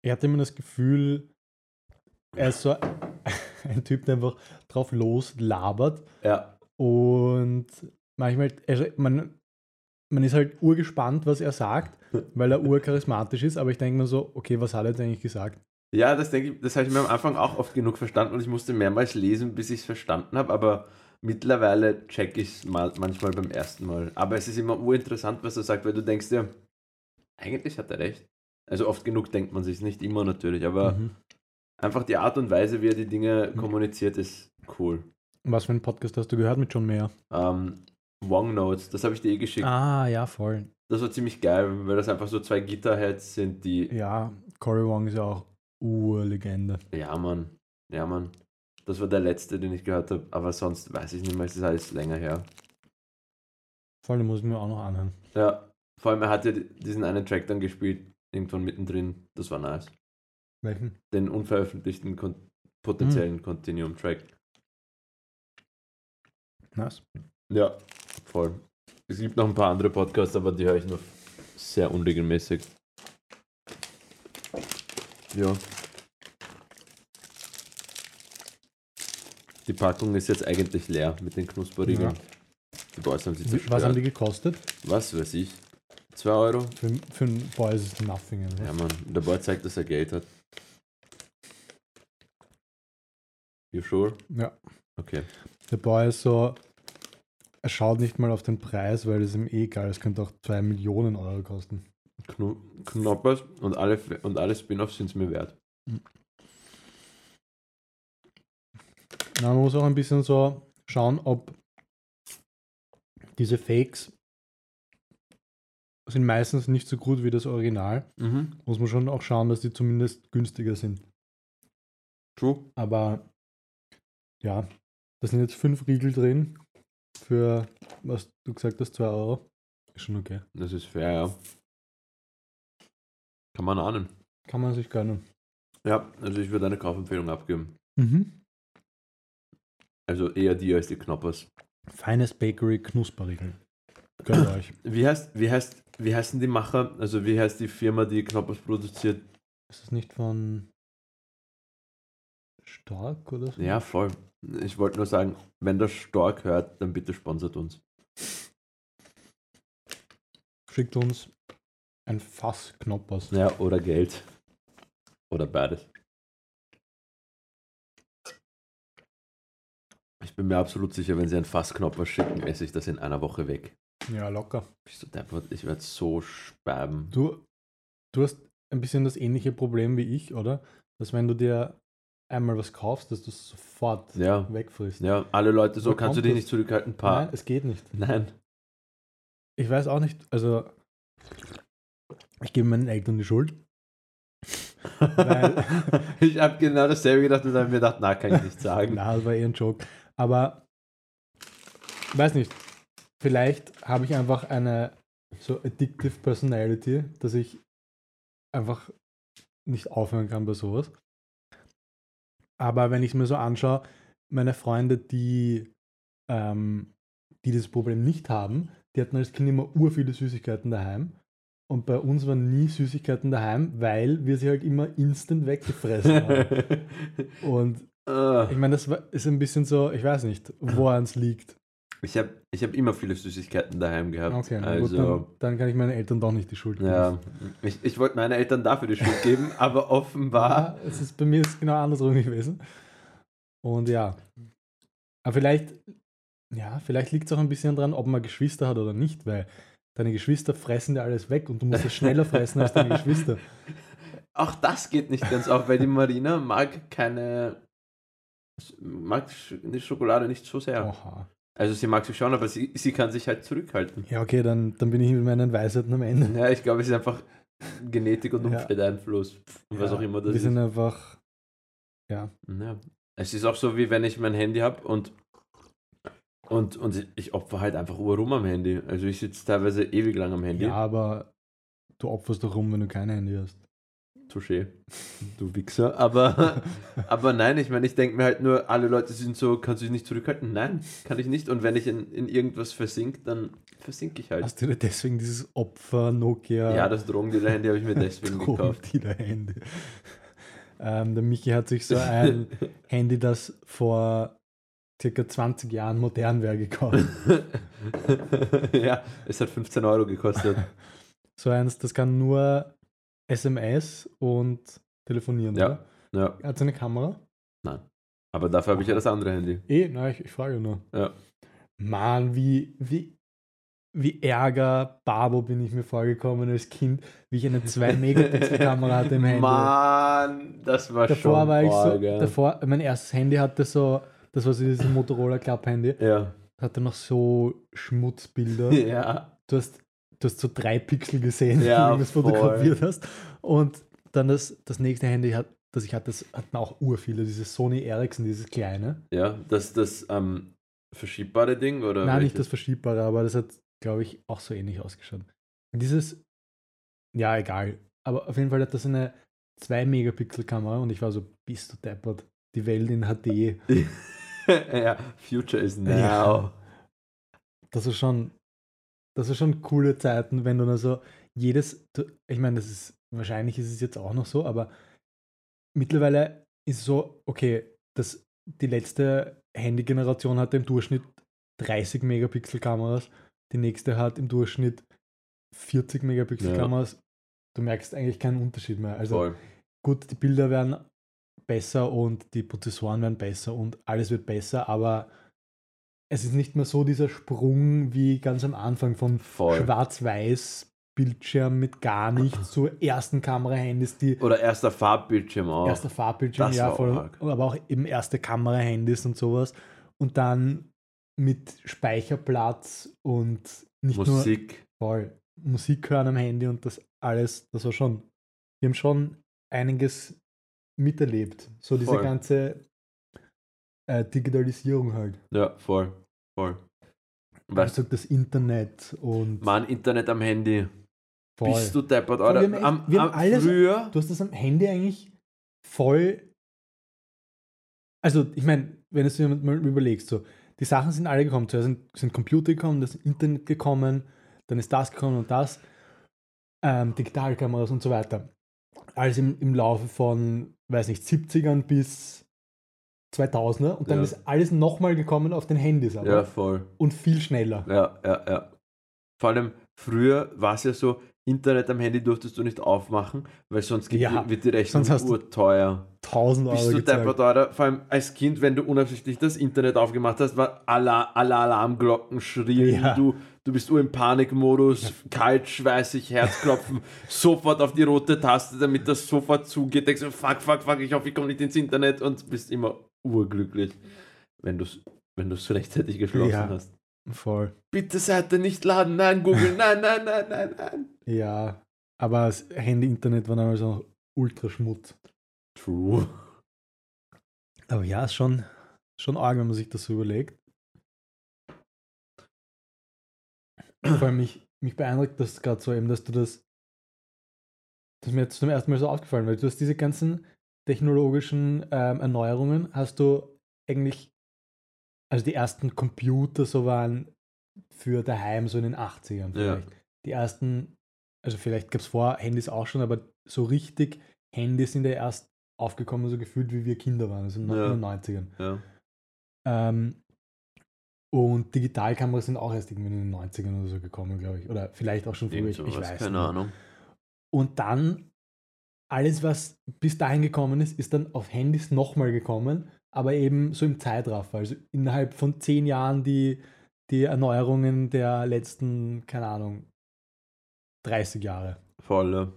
Speaker 2: ich hatte immer das Gefühl, er ist so ein Typ, der einfach drauf loslabert
Speaker 1: Ja,
Speaker 2: und manchmal, also man, man ist halt urgespannt, was er sagt, weil er urcharismatisch ist, aber ich denke mir so, okay, was hat er jetzt eigentlich gesagt?
Speaker 1: Ja das denke ich, das habe ich mir am Anfang auch oft genug verstanden und ich musste mehrmals lesen, bis ich es verstanden habe, aber mittlerweile check ich es mal, manchmal beim ersten Mal. Aber es ist immer urinteressant, was er sagt, weil du denkst dir, eigentlich hat er recht. Also oft genug denkt man sich nicht immer natürlich, aber
Speaker 2: Mhm.
Speaker 1: einfach die Art und Weise, wie er die Dinge
Speaker 2: Mhm.
Speaker 1: kommuniziert, ist cool.
Speaker 2: Was für einen Podcast hast du gehört mit John Mayer?
Speaker 1: Ähm, Wong Notes, das habe ich dir eh geschickt.
Speaker 2: Ah, ja, voll.
Speaker 1: Das war ziemlich geil, weil das einfach so zwei Gitterheads sind, die.
Speaker 2: Ja, Cory Wong ist ja auch Urlegende.
Speaker 1: Ja, Mann. Ja, Mann. Das war der letzte, den ich gehört habe, aber sonst weiß ich nicht mehr, es ist alles länger her.
Speaker 2: Voll, den muss ich mir auch noch anhören.
Speaker 1: Ja, vor allem er hat ja diesen einen Track dann gespielt, irgendwann mittendrin. Das war nice.
Speaker 2: Welchen?
Speaker 1: Den unveröffentlichten kon potenziellen Continuum-Track.
Speaker 2: Nice.
Speaker 1: Ja, voll. Es gibt noch ein paar andere Podcasts, aber die höre ich nur sehr unregelmäßig. Ja. Die Packung ist jetzt eigentlich leer mit den Knusperriegeln.
Speaker 2: Ja.
Speaker 1: Die Boys haben sie zerstört.
Speaker 2: Was haben die gekostet?
Speaker 1: Was weiß ich? 2 Euro.
Speaker 2: Für, für einen Boy ist es nothing.
Speaker 1: Ja, Mann, der Boy zeigt, dass er Geld hat. You sure?
Speaker 2: Ja.
Speaker 1: Okay.
Speaker 2: Der Boy ist so, er schaut nicht mal auf den Preis, weil es ihm eh egal Es könnte auch 2 Millionen Euro kosten.
Speaker 1: Kno Knoppers und alle, und alle Spin-offs sind es mir wert.
Speaker 2: Na, man muss auch ein bisschen so schauen, ob diese Fakes sind meistens nicht so gut wie das Original.
Speaker 1: Mhm.
Speaker 2: Muss man schon auch schauen, dass die zumindest günstiger sind.
Speaker 1: True.
Speaker 2: Aber ja, da sind jetzt fünf Riegel drin für, was du gesagt hast, 2 Euro. Ist schon okay.
Speaker 1: Das ist fair, ja. Kann man ahnen.
Speaker 2: Kann man sich gönnen.
Speaker 1: Ja, also ich würde eine Kaufempfehlung abgeben.
Speaker 2: Mhm.
Speaker 1: Also eher die als die Knoppers.
Speaker 2: Feines Bakery Knusperriegel. Gönnt euch.
Speaker 1: Wie heißt, wie heißt, wie heißen die Macher? Also wie heißt die Firma, die Knoppers produziert?
Speaker 2: Ist das nicht von Stark oder so?
Speaker 1: Ja, voll. Ich wollte nur sagen, wenn der Stork hört, dann bitte sponsert uns.
Speaker 2: Schickt uns ein Fass Knoppers.
Speaker 1: Ja, oder Geld. Oder beides. Ich bin mir absolut sicher, wenn sie ein Fassknopper schicken, esse ich das in einer Woche weg.
Speaker 2: Ja, locker.
Speaker 1: Ich, so deppert, ich werde so sperben.
Speaker 2: Du, du hast ein bisschen das ähnliche Problem wie ich, oder? Dass wenn du dir einmal was kaufst, dass du es sofort
Speaker 1: Ja.
Speaker 2: wegfrisst.
Speaker 1: Ja, alle Leute so,
Speaker 2: Wo
Speaker 1: kannst du dich nicht zurückhalten, paar.
Speaker 2: Nein, es geht nicht.
Speaker 1: Nein.
Speaker 2: Ich weiß auch nicht, also ich gebe meinen Eltern die Schuld.
Speaker 1: Ich habe genau dasselbe gedacht und dann mir gedacht, na, kann ich nicht sagen.
Speaker 2: Na, das war eher ein Joke. Aber weiß nicht, vielleicht habe ich einfach eine so addictive Personality, dass ich einfach nicht aufhören kann bei sowas. Aber wenn ich es mir so anschaue, meine Freunde, die, ähm, die das Problem nicht haben, die hatten als Kind immer ur viele Süßigkeiten daheim. Und bei uns waren nie Süßigkeiten daheim, weil wir sie halt immer instant weggefressen haben. Und
Speaker 1: Ah.
Speaker 2: ich meine, das ist ein bisschen so, ich weiß nicht, woran es liegt.
Speaker 1: ich habe ich hab immer viele Süßigkeiten daheim gehabt.
Speaker 2: Okay, na gut,
Speaker 1: also,
Speaker 2: dann, dann kann ich meinen Eltern doch nicht die Schuld geben.
Speaker 1: ja, ich, ich wollte meinen Eltern dafür die Schuld geben, aber offenbar.
Speaker 2: Ja, es ist bei mir ist genau andersrum gewesen. Und ja. Aber vielleicht, ja, vielleicht liegt es auch ein bisschen dran, ob man Geschwister hat oder nicht, weil deine Geschwister fressen dir alles weg und du musst es schneller fressen als deine Geschwister.
Speaker 1: Auch das geht nicht ganz auf, weil die Marina mag keine. mag die Schokolade nicht so sehr.
Speaker 2: Oha.
Speaker 1: Also sie mag sie schon, aber sie, sie kann sich halt zurückhalten.
Speaker 2: Ja, okay, dann, dann bin ich mit meinen Weisheiten am Ende.
Speaker 1: Ja, ich glaube, es ist einfach Genetik und. Umfeldeinfluss. Und was
Speaker 2: Ja,
Speaker 1: auch immer das
Speaker 2: Wir
Speaker 1: ist.
Speaker 2: sind einfach, ja.
Speaker 1: Ja. Es ist auch so, wie wenn ich mein Handy habe und, und, und ich opfer halt einfach rum am Handy. Also ich sitze teilweise ewig lang am Handy.
Speaker 2: Ja, aber du opferst doch rum, wenn du kein Handy hast.
Speaker 1: Touché. Du Wichser. Aber, aber nein, ich meine, ich denke mir halt nur, alle Leute sind so, kannst du dich nicht zurückhalten? Nein, kann ich nicht. Und wenn ich in, in irgendwas versink, dann versink ich halt.
Speaker 2: Hast du dir deswegen dieses Opfer Nokia
Speaker 1: Ja, das Drogendealer-Handy habe ich mir deswegen gekauft.
Speaker 2: Drogendealer-Handy? ähm, der Michi hat sich so ein Handy, das vor circa 20 Jahren modern wäre, gekauft.
Speaker 1: ja, es hat 15 Euro gekostet.
Speaker 2: So eins, das kann nur SMS und telefonieren,
Speaker 1: Ja.
Speaker 2: oder?
Speaker 1: Ja,
Speaker 2: Hat es eine Kamera?
Speaker 1: aber dafür habe ich ja das andere Handy.
Speaker 2: Eh, nein, ich, ich frage nur.
Speaker 1: Ja.
Speaker 2: Mann, wie, wie, wie ärger Babo bin ich mir vorgekommen als Kind, wie ich eine 2-Megapixel-Kamera hatte im Handy.
Speaker 1: Mann, das war
Speaker 2: davor
Speaker 1: schon
Speaker 2: war ich so, davor, mein erstes Handy hatte so, das war so dieses Motorola Club-Handy,
Speaker 1: Ja.
Speaker 2: hatte noch so Schmutzbilder.
Speaker 1: Ja.
Speaker 2: Du hast, du hast so drei Pixel gesehen,
Speaker 1: Ja,
Speaker 2: wie du das
Speaker 1: voll.
Speaker 2: fotografiert hast. Und dann das, das nächste Handy, hat, das ich hatte, das hatten auch urviele, dieses Sony Ericsson, dieses kleine.
Speaker 1: Ja, das das ähm, verschiebbare Ding oder
Speaker 2: Nein, nicht das
Speaker 1: welches?
Speaker 2: verschiebbare, aber das hat, glaube ich, auch so ähnlich ausgeschaut. Und dieses, ja, egal. Aber auf jeden Fall hat das eine 2-Megapixel-Kamera und ich war so, bist du deppert. Die Welt in HD.
Speaker 1: ja, Future is now.
Speaker 2: Ja. Das ist schon, das ist schon coole Zeiten, wenn du dann so jedes, ich meine, das ist, wahrscheinlich ist es jetzt auch noch so, aber mittlerweile ist es so, okay, das, die letzte Handy-Generation hatte im Durchschnitt 30 Megapixel Kameras, die nächste hat im Durchschnitt 40 Megapixel
Speaker 1: Ja.
Speaker 2: Kameras, du merkst eigentlich keinen Unterschied mehr. Also
Speaker 1: Voll.
Speaker 2: gut, die Bilder werden besser und die Prozessoren werden besser und alles wird besser, aber es ist nicht mehr so dieser Sprung wie ganz am Anfang von. Schwarz-Weiß Bildschirm mit gar nichts zu ersten Kamerahandys, die
Speaker 1: Oder erster Farbbildschirm auch.
Speaker 2: erster Farbbildschirm,
Speaker 1: das
Speaker 2: ja, voll, aber auch eben erste Kamerahandys und sowas und dann mit Speicherplatz und nicht nur
Speaker 1: Musik.
Speaker 2: voll Musik hören am Handy und das alles, das war schon, wir haben schon einiges miterlebt. So diese
Speaker 1: Voll.
Speaker 2: ganze äh, Digitalisierung halt.
Speaker 1: Ja, voll. Voll. Weißt
Speaker 2: Also das Internet und
Speaker 1: du, Mann, Internet am Handy.
Speaker 2: voll.
Speaker 1: Bist du deppert, oder?
Speaker 2: wir haben echt-
Speaker 1: am,
Speaker 2: wir haben
Speaker 1: am,
Speaker 2: alles-
Speaker 1: früher.
Speaker 2: Du hast das am Handy eigentlich voll. Also, ich meine, wenn du es dir mal überlegst, so, die Sachen sind alle gekommen. Zuerst sind, sind Computer gekommen, das Internet gekommen, dann ist das gekommen und das, ähm, Digitalkameras und so weiter. Alles im, im Laufe von, weiß nicht, 70ern bis 2000er und dann
Speaker 1: Ja.
Speaker 2: ist alles nochmal gekommen auf den Handys aber
Speaker 1: Ja, voll.
Speaker 2: und viel schneller.
Speaker 1: Ja, ja, ja. Vor allem früher war es ja so, Internet am Handy durftest du nicht aufmachen, weil sonst
Speaker 2: Ja,
Speaker 1: wird die Rechnung urteuer.
Speaker 2: 1000 Euro
Speaker 1: Bist du deppert, oder? Vor allem als Kind, wenn du unabsichtlich das Internet aufgemacht hast, war alle, alle Alarmglocken schrien,
Speaker 2: Ja.
Speaker 1: du, du bist ur im Panikmodus, kalt, schweißig, Herzklopfen, sofort auf die rote Taste, damit das sofort zugeht, denkst du, fuck, fuck, fuck, ich hoffe, ich komme nicht ins Internet und bist immer urglücklich, wenn du es wenn du's rechtzeitig geschlossen
Speaker 2: Ja.
Speaker 1: hast.
Speaker 2: Voll.
Speaker 1: Bitte Seite nicht laden, nein, Google, nein, nein, nein, nein, nein.
Speaker 2: Ja, aber das Handy-Internet war damals auch ultra Schmutz.
Speaker 1: True.
Speaker 2: Aber ja, ist schon, schon arg, wenn man sich das so überlegt. Vor allem mich, mich beeindruckt das gerade so eben, dass du das, das ist mir jetzt zum ersten Mal so aufgefallen, weil du hast diese ganzen technologischen ähm, Erneuerungen, hast du eigentlich, also die ersten Computer so waren für daheim so in den 80ern
Speaker 1: Ja.
Speaker 2: vielleicht. Die ersten, also vielleicht gab es vor Handys auch schon, aber so richtig Handys sind ja erst aufgekommen, so gefühlt wie wir Kinder waren, also in
Speaker 1: Ja.
Speaker 2: den 90ern.
Speaker 1: Ja.
Speaker 2: Ähm, und Digitalkameras sind auch erst irgendwie in den 90ern oder so gekommen, glaube ich. Oder vielleicht auch schon früher, ich, ich weiß
Speaker 1: keine. Ahnung.
Speaker 2: Und dann, alles, was bis dahin gekommen ist, ist dann auf Handys nochmal gekommen, aber eben so im Zeitraffer. Also innerhalb von zehn Jahren die, die Erneuerungen der letzten, keine Ahnung, 30 Jahre.
Speaker 1: Voll, ja.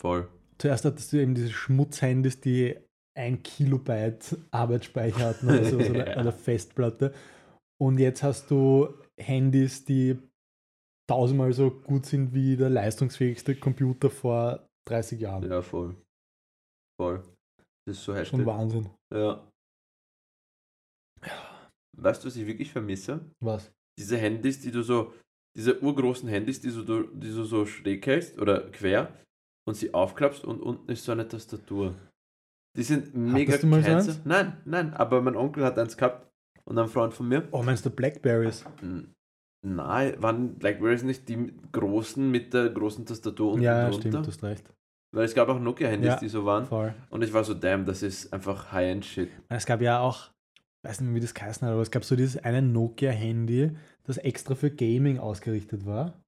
Speaker 1: Voll.
Speaker 2: Zuerst hattest du eben diese Schmutzhandys, die ein Kilobyte Arbeitsspeicher hatten oder so, so eine,
Speaker 1: Ja.
Speaker 2: eine Festplatte. Und jetzt hast du Handys, die tausendmal so gut sind wie der leistungsfähigste Computer vor 30 Jahren.
Speaker 1: Ja, voll. Voll. Das ist so heftig.
Speaker 2: Schon Wahnsinn.
Speaker 1: Ja. Weißt du, was ich wirklich vermisse?
Speaker 2: Was?
Speaker 1: Diese Handys, die du so, diese urgroßen Handys, die, so, du, die du so schräg hältst oder quer und sie aufklappst und unten ist so eine Tastatur. Die sind mega
Speaker 2: du mal so eins?
Speaker 1: Nein, nein, aber mein Onkel hat eins gehabt und ein Freund von mir.
Speaker 2: Oh, meinst du Blackberries?
Speaker 1: Nein, waren Blackberries nicht die großen mit der großen Tastatur unten
Speaker 2: ja,
Speaker 1: drunter?
Speaker 2: stimmt, du hast recht.
Speaker 1: Weil es gab auch Nokia-Handys,
Speaker 2: Ja.
Speaker 1: die so waren.
Speaker 2: Voll.
Speaker 1: Und ich war so, damn, das ist einfach High-End-Shit.
Speaker 2: Es gab ja auch, ich weiß nicht mehr, wie das geheißen hat, aber es gab so dieses eine Nokia-Handy, das extra für Gaming ausgerichtet war.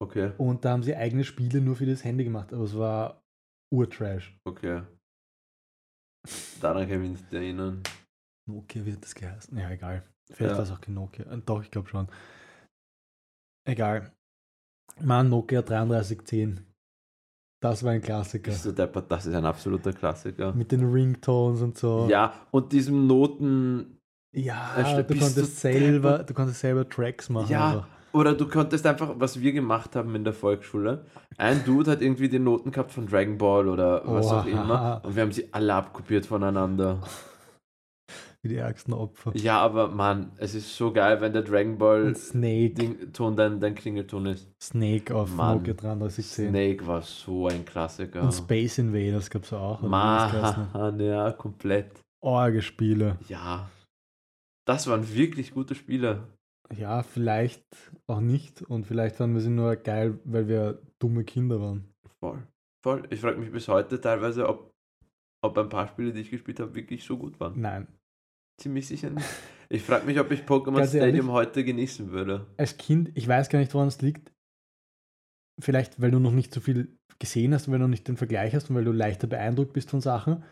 Speaker 1: Okay,
Speaker 2: Und da haben sie eigene Spiele nur für das Handy gemacht, aber es war urtrash.
Speaker 1: okay. Daran kann ich mich nicht erinnern.
Speaker 2: Nokia wird das geheißen. Ja, egal. Vielleicht
Speaker 1: Ja.
Speaker 2: war es auch kein Nokia. Äh, Doch, ich glaube schon. Egal. Mann, Nokia 3310. Das war ein Klassiker.
Speaker 1: Bist du deppert? Das ist ein absoluter Klassiker.
Speaker 2: Mit den Ringtones und so.
Speaker 1: Ja, und diesem Noten.
Speaker 2: Ja, du konntest,
Speaker 1: du
Speaker 2: selber,
Speaker 1: deppert?
Speaker 2: du konntest selber Tracks machen.
Speaker 1: Ja,
Speaker 2: einfach.
Speaker 1: oder du konntest einfach, was wir gemacht haben in der Volksschule. Ein Dude hat irgendwie die Noten gehabt von Dragon Ball oder was auch
Speaker 2: Oha.
Speaker 1: immer. Und wir haben sie alle abkopiert voneinander.
Speaker 2: Wie die ärgsten Opfer.
Speaker 1: Ja, aber Mann, es ist so geil, wenn der Dragon Ball. Ding, Ton dein, dein Klingelton ist.
Speaker 2: Snake auf
Speaker 1: Mann.
Speaker 2: Nokia 3310.
Speaker 1: Snake war so ein Klassiker.
Speaker 2: Und Space Invaders gab es auch.
Speaker 1: Mann, ja, komplett.
Speaker 2: Orge Spiele.
Speaker 1: Ja. Das waren wirklich gute Spiele.
Speaker 2: Ja, vielleicht auch nicht. Und vielleicht fanden wir sie nur geil, weil wir dumme Kinder waren.
Speaker 1: Voll. Voll. Ich frage mich bis heute teilweise, ob, ob ein paar Spiele, die ich gespielt habe, wirklich so gut waren.
Speaker 2: Nein.
Speaker 1: Ziemlich sicher nicht. Ich frage mich, ob ich Pokémon
Speaker 2: Ganz ehrlich?
Speaker 1: Stadium heute genießen würde.
Speaker 2: Als Kind, ich weiß gar nicht, woran es liegt. vielleicht, weil du noch nicht so viel gesehen hast, weil du noch nicht den Vergleich hast und weil du leichter beeindruckt bist von Sachen.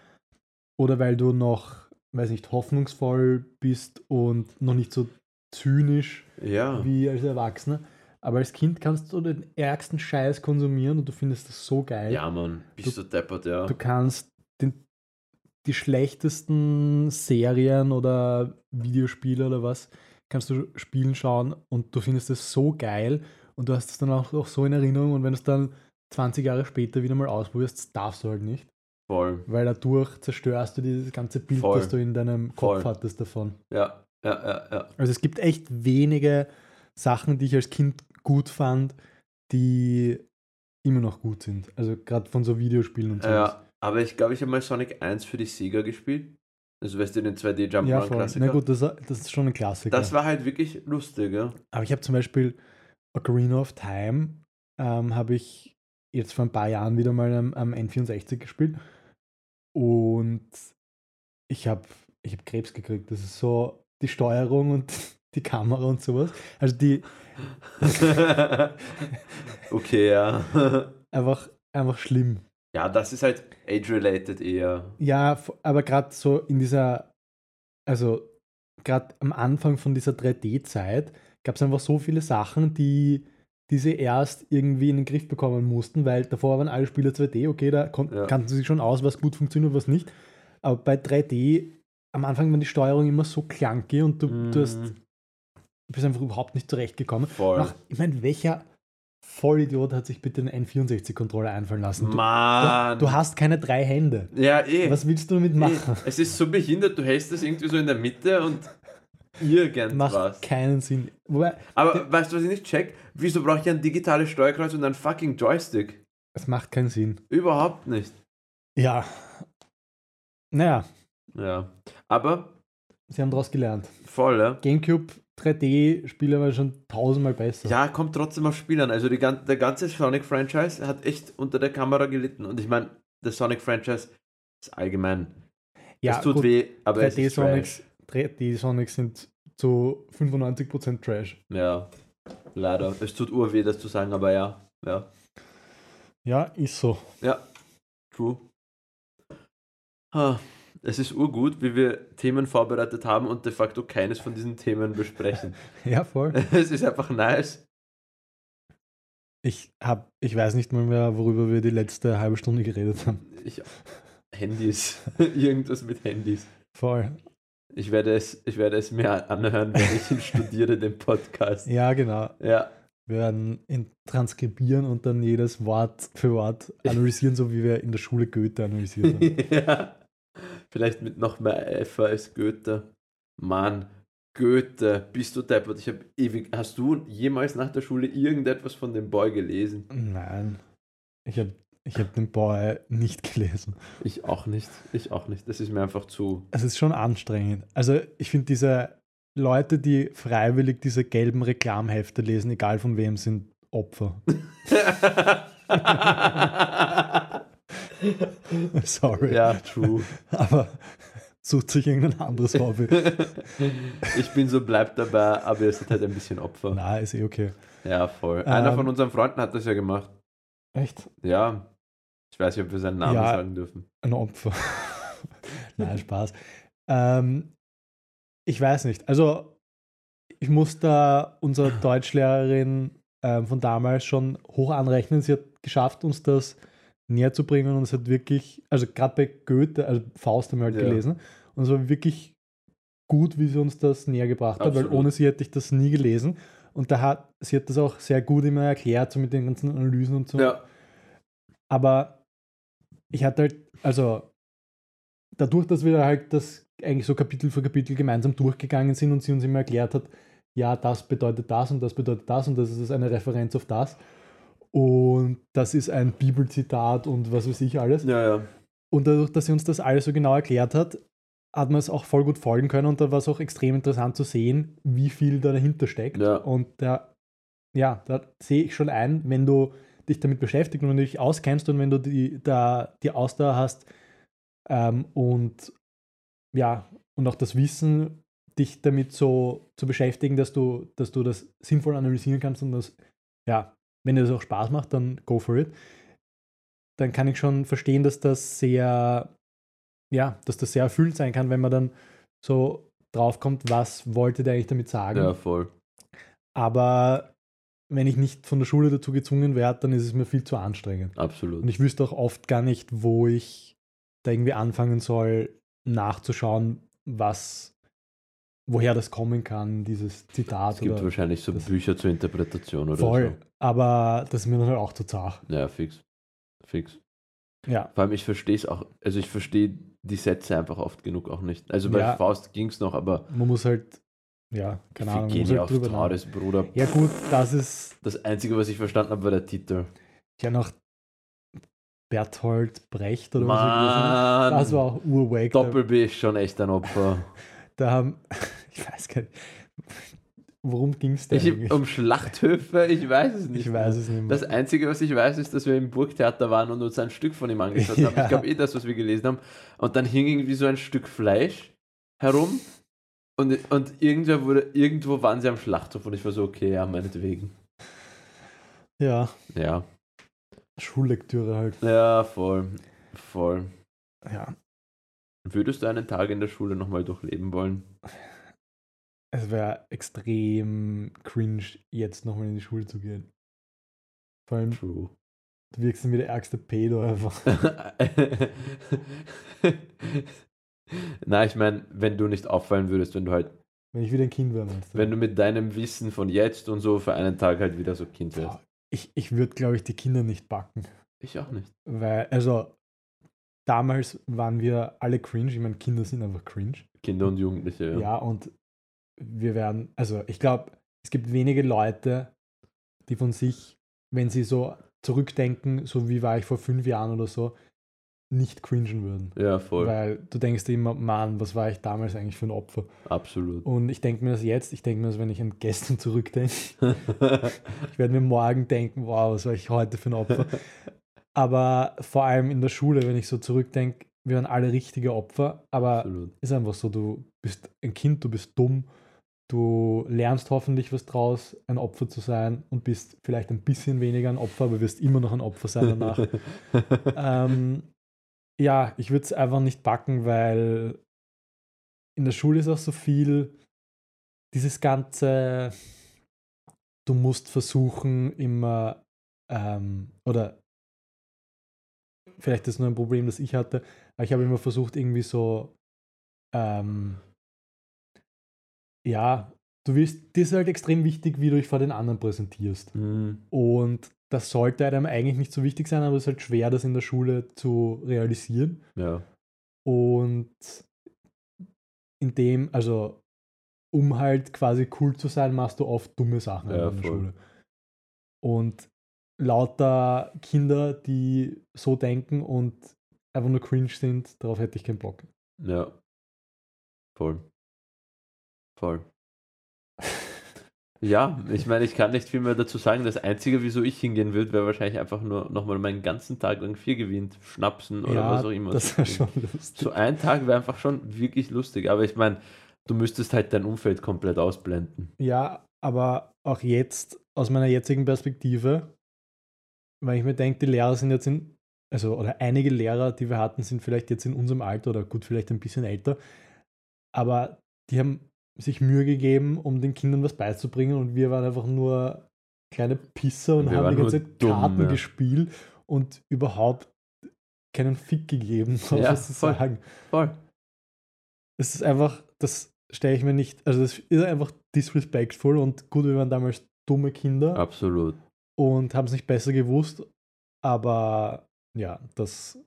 Speaker 2: Oder weil du noch, weiß nicht, hoffnungsvoll bist und noch nicht so zynisch
Speaker 1: Ja.
Speaker 2: wie als Erwachsener. Aber als Kind kannst du den ärgsten Scheiß konsumieren und du findest das so geil.
Speaker 1: Ja, Mann. Bist du deppert, ja.
Speaker 2: Du kannst die schlechtesten Serien oder Videospiele oder was, kannst du spielen schauen und du findest es so geil und du hast es dann auch, auch so in Erinnerung und wenn du es dann 20 Jahre später wieder mal ausprobierst, darfst du halt nicht,
Speaker 1: Voll.
Speaker 2: weil dadurch zerstörst du dieses ganze Bild,
Speaker 1: Voll.
Speaker 2: das du in deinem Kopf
Speaker 1: Voll.
Speaker 2: hattest davon.
Speaker 1: Ja, ja, ja, ja.
Speaker 2: Also es gibt echt wenige Sachen, die ich als Kind gut fand, die immer noch gut sind. Also gerade von so Videospielen und so.
Speaker 1: Ja, aber ich glaube, ich habe mal Sonic 1 für die Sega gespielt. Also weißt du, den 2D
Speaker 2: ja. Na gut, das, das ist schon ein Klassiker.
Speaker 1: das war halt wirklich lustig, ja.
Speaker 2: Aber ich habe zum Beispiel Ocarina of Time, ähm, habe ich jetzt vor ein paar Jahren wieder mal am, am N64 gespielt. Und ich habe ich hab Krebs gekriegt. Das ist so die Steuerung und die Kamera und sowas. Also die
Speaker 1: okay, ja.
Speaker 2: einfach, einfach schlimm.
Speaker 1: Ja, das ist halt age-related eher.
Speaker 2: Ja, aber gerade so in dieser, also gerade am Anfang von dieser 3D-Zeit gab es einfach so viele Sachen, die, die sie erst irgendwie in den Griff bekommen mussten, weil davor waren alle Spiele 2D, okay, da
Speaker 1: Ja.
Speaker 2: kannten sie sich schon aus, was gut funktioniert und was nicht. Aber bei 3D, am Anfang war die Steuerung immer so clunky und du, du, hast,
Speaker 1: Mhm.
Speaker 2: bist einfach überhaupt nicht zurechtgekommen.
Speaker 1: Voll.
Speaker 2: Nach, ich meine, welcher Vollidiot hat sich bitte einen N64-Controller einfallen lassen? Du,
Speaker 1: Mann.
Speaker 2: du, du hast keine drei Hände.
Speaker 1: ja, eh.
Speaker 2: Was willst du damit
Speaker 1: eh.
Speaker 2: machen?
Speaker 1: Es ist so behindert, du hältst das irgendwie so in der Mitte und irgendwas.
Speaker 2: Macht keinen Sinn. Wobei,
Speaker 1: Aber weißt du, was ich nicht check? Wieso brauche ich ein digitales Steuerkreuz und einen fucking Joystick?
Speaker 2: es macht keinen Sinn.
Speaker 1: Überhaupt nicht.
Speaker 2: Ja. Naja,
Speaker 1: Ja. Aber
Speaker 2: sie haben daraus gelernt.
Speaker 1: voll, ja.
Speaker 2: Gamecube 3D-Spiele waren schon tausendmal besser.
Speaker 1: Ja, kommt trotzdem auf Spiel an. Also die, der ganze Sonic-Franchise hat echt unter der Kamera gelitten. Und ich meine, der Sonic-Franchise ist allgemein.
Speaker 2: ja
Speaker 1: es tut
Speaker 2: gut,
Speaker 1: weh, aber es ist
Speaker 2: 3D-Sonics 3D-Sonics sind zu 95% Trash.
Speaker 1: Ja, leider. Es tut urweh, das zu sagen, aber ja. Ja,
Speaker 2: Ja, ist so.
Speaker 1: ja. True. Ha. Es ist urgut, wie wir Themen vorbereitet haben und de facto keines von diesen Themen besprechen.
Speaker 2: Ja, voll.
Speaker 1: es ist einfach nice.
Speaker 2: Ich, hab, ich weiß nicht mal mehr, worüber wir die letzte halbe Stunde geredet haben.
Speaker 1: Ich, Handys. Irgendwas mit Handys.
Speaker 2: Voll.
Speaker 1: Ich werde es, ich werde es mir anhören, wenn ich ihn studiere, den Podcast.
Speaker 2: Ja, genau.
Speaker 1: Ja,
Speaker 2: Wir werden ihn transkribieren und dann jedes Wort für Wort analysieren, so wie wir in der Schule Goethe analysiert haben.
Speaker 1: ja. Vielleicht mit noch mehr Eifer als Goethe. Mann, Goethe, bist du deppert? Ich habe ewig. Hast du jemals nach der Schule irgendetwas von dem Boy gelesen?
Speaker 2: Nein. Ich habe ich hab den Boy nicht gelesen.
Speaker 1: Ich auch nicht. Ich auch nicht. Das ist mir einfach zu.
Speaker 2: Es ist schon anstrengend. Also ich finde diese Leute, die freiwillig diese gelben Reklamhefte lesen, egal von wem, sind Opfer. Sorry.
Speaker 1: ja, true.
Speaker 2: Aber sucht sich irgendein anderes Hobby.
Speaker 1: ich bin so, bleib dabei, aber ihr seid halt ein bisschen Opfer.
Speaker 2: Na, ist eh okay.
Speaker 1: Ja, voll. Einer
Speaker 2: Ähm,
Speaker 1: von unseren Freunden hat das ja gemacht.
Speaker 2: Echt?
Speaker 1: Ja. Ich weiß nicht, ob wir seinen Namen
Speaker 2: Ja.
Speaker 1: sagen dürfen.
Speaker 2: Ein Opfer. Nein, Spaß. Ähm, ich weiß nicht. Also, ich muss da unsere Deutschlehrerin ähm, von damals schon hoch anrechnen. Sie hat geschafft, uns das näher zu bringen und es hat wirklich, also gerade bei Goethe, also Faust haben wir halt
Speaker 1: Ja.
Speaker 2: gelesen, und es war wirklich gut, wie sie uns das näher gebracht hat, weil
Speaker 1: Absolut.
Speaker 2: ohne sie hätte ich das nie gelesen. Und da hat, sie hat das auch sehr gut immer erklärt, so mit den ganzen Analysen und so.
Speaker 1: Ja.
Speaker 2: Aber ich hatte halt, also dadurch, dass wir halt das eigentlich so Kapitel für Kapitel gemeinsam durchgegangen sind und sie uns immer erklärt hat, ja, das bedeutet das und das bedeutet das und das ist eine Referenz auf das. Und das ist ein Bibelzitat und was weiß ich alles.
Speaker 1: Ja, ja.
Speaker 2: Und dadurch, dass sie uns das alles so genau erklärt hat, hat man es auch voll gut folgen können und da war es auch extrem interessant zu sehen, wie viel da dahinter steckt.
Speaker 1: Ja.
Speaker 2: Und da, ja, da sehe ich schon ein, wenn du dich damit beschäftigst und wenn du dich auskennst und wenn du die, da, die Ausdauer hast ähm, und ja, und auch das Wissen, dich damit so zu beschäftigen, dass du, dass du das sinnvoll analysieren kannst und das ja, wenn dir das auch Spaß macht, dann go for it. Dann kann ich schon verstehen, dass das sehr, ja, dass das sehr erfüllend sein kann, wenn man dann so draufkommt, was wollte der eigentlich damit sagen.
Speaker 1: Ja, voll.
Speaker 2: Aber wenn ich nicht von der Schule dazu gezwungen werde, dann ist es mir viel zu anstrengend.
Speaker 1: Absolut.
Speaker 2: Und ich wüsste auch oft gar nicht, wo ich da irgendwie anfangen soll, nachzuschauen, was, woher das kommen kann, dieses Zitat.
Speaker 1: es gibt
Speaker 2: oder
Speaker 1: wahrscheinlich so Bücher zur Interpretation oder
Speaker 2: voll. Aber das ist mir dann halt auch zu zart.
Speaker 1: so. Ja, fix. Fix.
Speaker 2: Ja,
Speaker 1: Vor allem, ich verstehe es auch, also ich verstehe die Sätze einfach oft genug auch nicht. Also bei
Speaker 2: Ja.
Speaker 1: Faust ging es noch, aber
Speaker 2: man muss halt, ja, keine Ahnung, muss halt
Speaker 1: auf
Speaker 2: drüber.
Speaker 1: Tauris, Bruder.
Speaker 2: Ja gut, das ist
Speaker 1: Das Einzige, was ich verstanden habe, war der Titel.
Speaker 2: ja noch Berthold Brecht oder was ich.
Speaker 1: Mann!
Speaker 2: Das war auch urwag. Da,
Speaker 1: Doppel-B ist schon echt ein Opfer.
Speaker 2: da haben, ich weiß gar nicht, worum ging es eigentlich?
Speaker 1: um Schlachthöfe, ich weiß es nicht.
Speaker 2: Ich weiß es nicht mehr.
Speaker 1: Das Einzige, was ich weiß, ist, dass wir im Burgtheater waren und uns ein Stück von ihm angeschaut haben.
Speaker 2: Ja.
Speaker 1: Ich glaube eh das, was wir gelesen haben. Und dann hing irgendwie so ein Stück Fleisch herum. Und, und irgendwer wurde, irgendwo waren sie am Schlachthof und ich war so, okay, ja, meinetwegen.
Speaker 2: ja,
Speaker 1: Ja.
Speaker 2: Schullektüre halt.
Speaker 1: Ja, voll. Voll.
Speaker 2: Ja,
Speaker 1: Würdest du einen Tag in der Schule nochmal durchleben wollen?
Speaker 2: es wäre extrem cringe, jetzt nochmal in die Schule zu gehen. Vor allem,
Speaker 1: True.
Speaker 2: du wirkst dann wie der ärgste Pedo einfach.
Speaker 1: Na, ich meine, wenn du nicht auffallen würdest, wenn du halt,
Speaker 2: Wenn ich wieder ein Kind wäre, meinst du?
Speaker 1: wenn du mit deinem Wissen von jetzt und so für einen Tag halt wieder so Kind wärst.
Speaker 2: Ich ich würde, glaube ich, die Kinder nicht backen.
Speaker 1: Ich auch nicht.
Speaker 2: Weil, also, damals waren wir alle cringe. Ich meine, Kinder sind einfach cringe.
Speaker 1: Kinder und Jugendliche,
Speaker 2: Ja,
Speaker 1: ja.
Speaker 2: und wir werden, also ich glaube, es gibt wenige Leute, die von sich, wenn sie so zurückdenken, so wie war ich vor fünf Jahren oder so, nicht cringen würden.
Speaker 1: Ja, voll.
Speaker 2: Weil du denkst dir immer, Mann, was war ich damals eigentlich für ein Opfer?
Speaker 1: Absolut.
Speaker 2: Und ich denke mir das jetzt, ich denke mir das, wenn ich an gestern zurückdenke. Ich werde mir morgen denken, wow, was war ich heute für ein Opfer? Aber vor allem in der Schule, wenn ich so zurückdenke, wir waren alle richtige Opfer, aber
Speaker 1: Absolut.
Speaker 2: ist einfach so, du bist ein Kind, du bist dumm, du lernst hoffentlich was draus, ein Opfer zu sein und bist vielleicht ein bisschen weniger ein Opfer, aber wirst immer noch ein Opfer sein danach. ähm, ja, ich würde es einfach nicht backen, weil in der Schule ist auch so viel dieses ganze, du musst versuchen immer, ähm, oder vielleicht ist nur ein Problem, das ich hatte, aber ich habe immer versucht, irgendwie so, ähm, ja, du willst, dir ist halt extrem wichtig, wie du dich vor den anderen präsentierst.
Speaker 1: Mhm.
Speaker 2: Und das sollte einem eigentlich nicht so wichtig sein, aber es ist halt schwer, das in der Schule zu realisieren.
Speaker 1: Ja.
Speaker 2: Und in dem, also um halt quasi cool zu sein, machst du oft dumme Sachen
Speaker 1: Ja,
Speaker 2: in der
Speaker 1: voll.
Speaker 2: Schule. Und lauter Kinder, die so denken und einfach nur cringe sind, darauf hätte ich keinen Bock.
Speaker 1: Ja. Voll. Voll. Ja, ich meine, ich kann nicht viel mehr dazu sagen. Das Einzige, wieso ich hingehen würde, wäre wahrscheinlich einfach nur nochmal meinen ganzen Tag lang vier gewinnt, schnapsen oder was auch immer.
Speaker 2: das wäre schon lustig.
Speaker 1: So ein Tag wäre einfach schon wirklich lustig. Aber ich meine, du müsstest halt dein Umfeld komplett ausblenden.
Speaker 2: Ja, aber auch jetzt, aus meiner jetzigen Perspektive, weil ich mir denke, die Lehrer sind jetzt in, also, oder einige Lehrer, die wir hatten, sind vielleicht jetzt in unserem Alter oder gut, vielleicht ein bisschen älter, aber die haben sich Mühe gegeben, um den Kindern was beizubringen und wir waren einfach nur kleine Pisser und
Speaker 1: Wir
Speaker 2: haben die ganze Zeit
Speaker 1: dumm,
Speaker 2: Karten
Speaker 1: ja.
Speaker 2: gespielt und überhaupt keinen Fick gegeben, drauf
Speaker 1: Ja,
Speaker 2: was zu
Speaker 1: voll.
Speaker 2: sagen.
Speaker 1: Voll.
Speaker 2: Es ist einfach, das stelle ich mir nicht, also das ist einfach disrespectful und gut, wir waren damals dumme Kinder
Speaker 1: Absolut.
Speaker 2: Und haben es nicht besser gewusst, aber ja, das,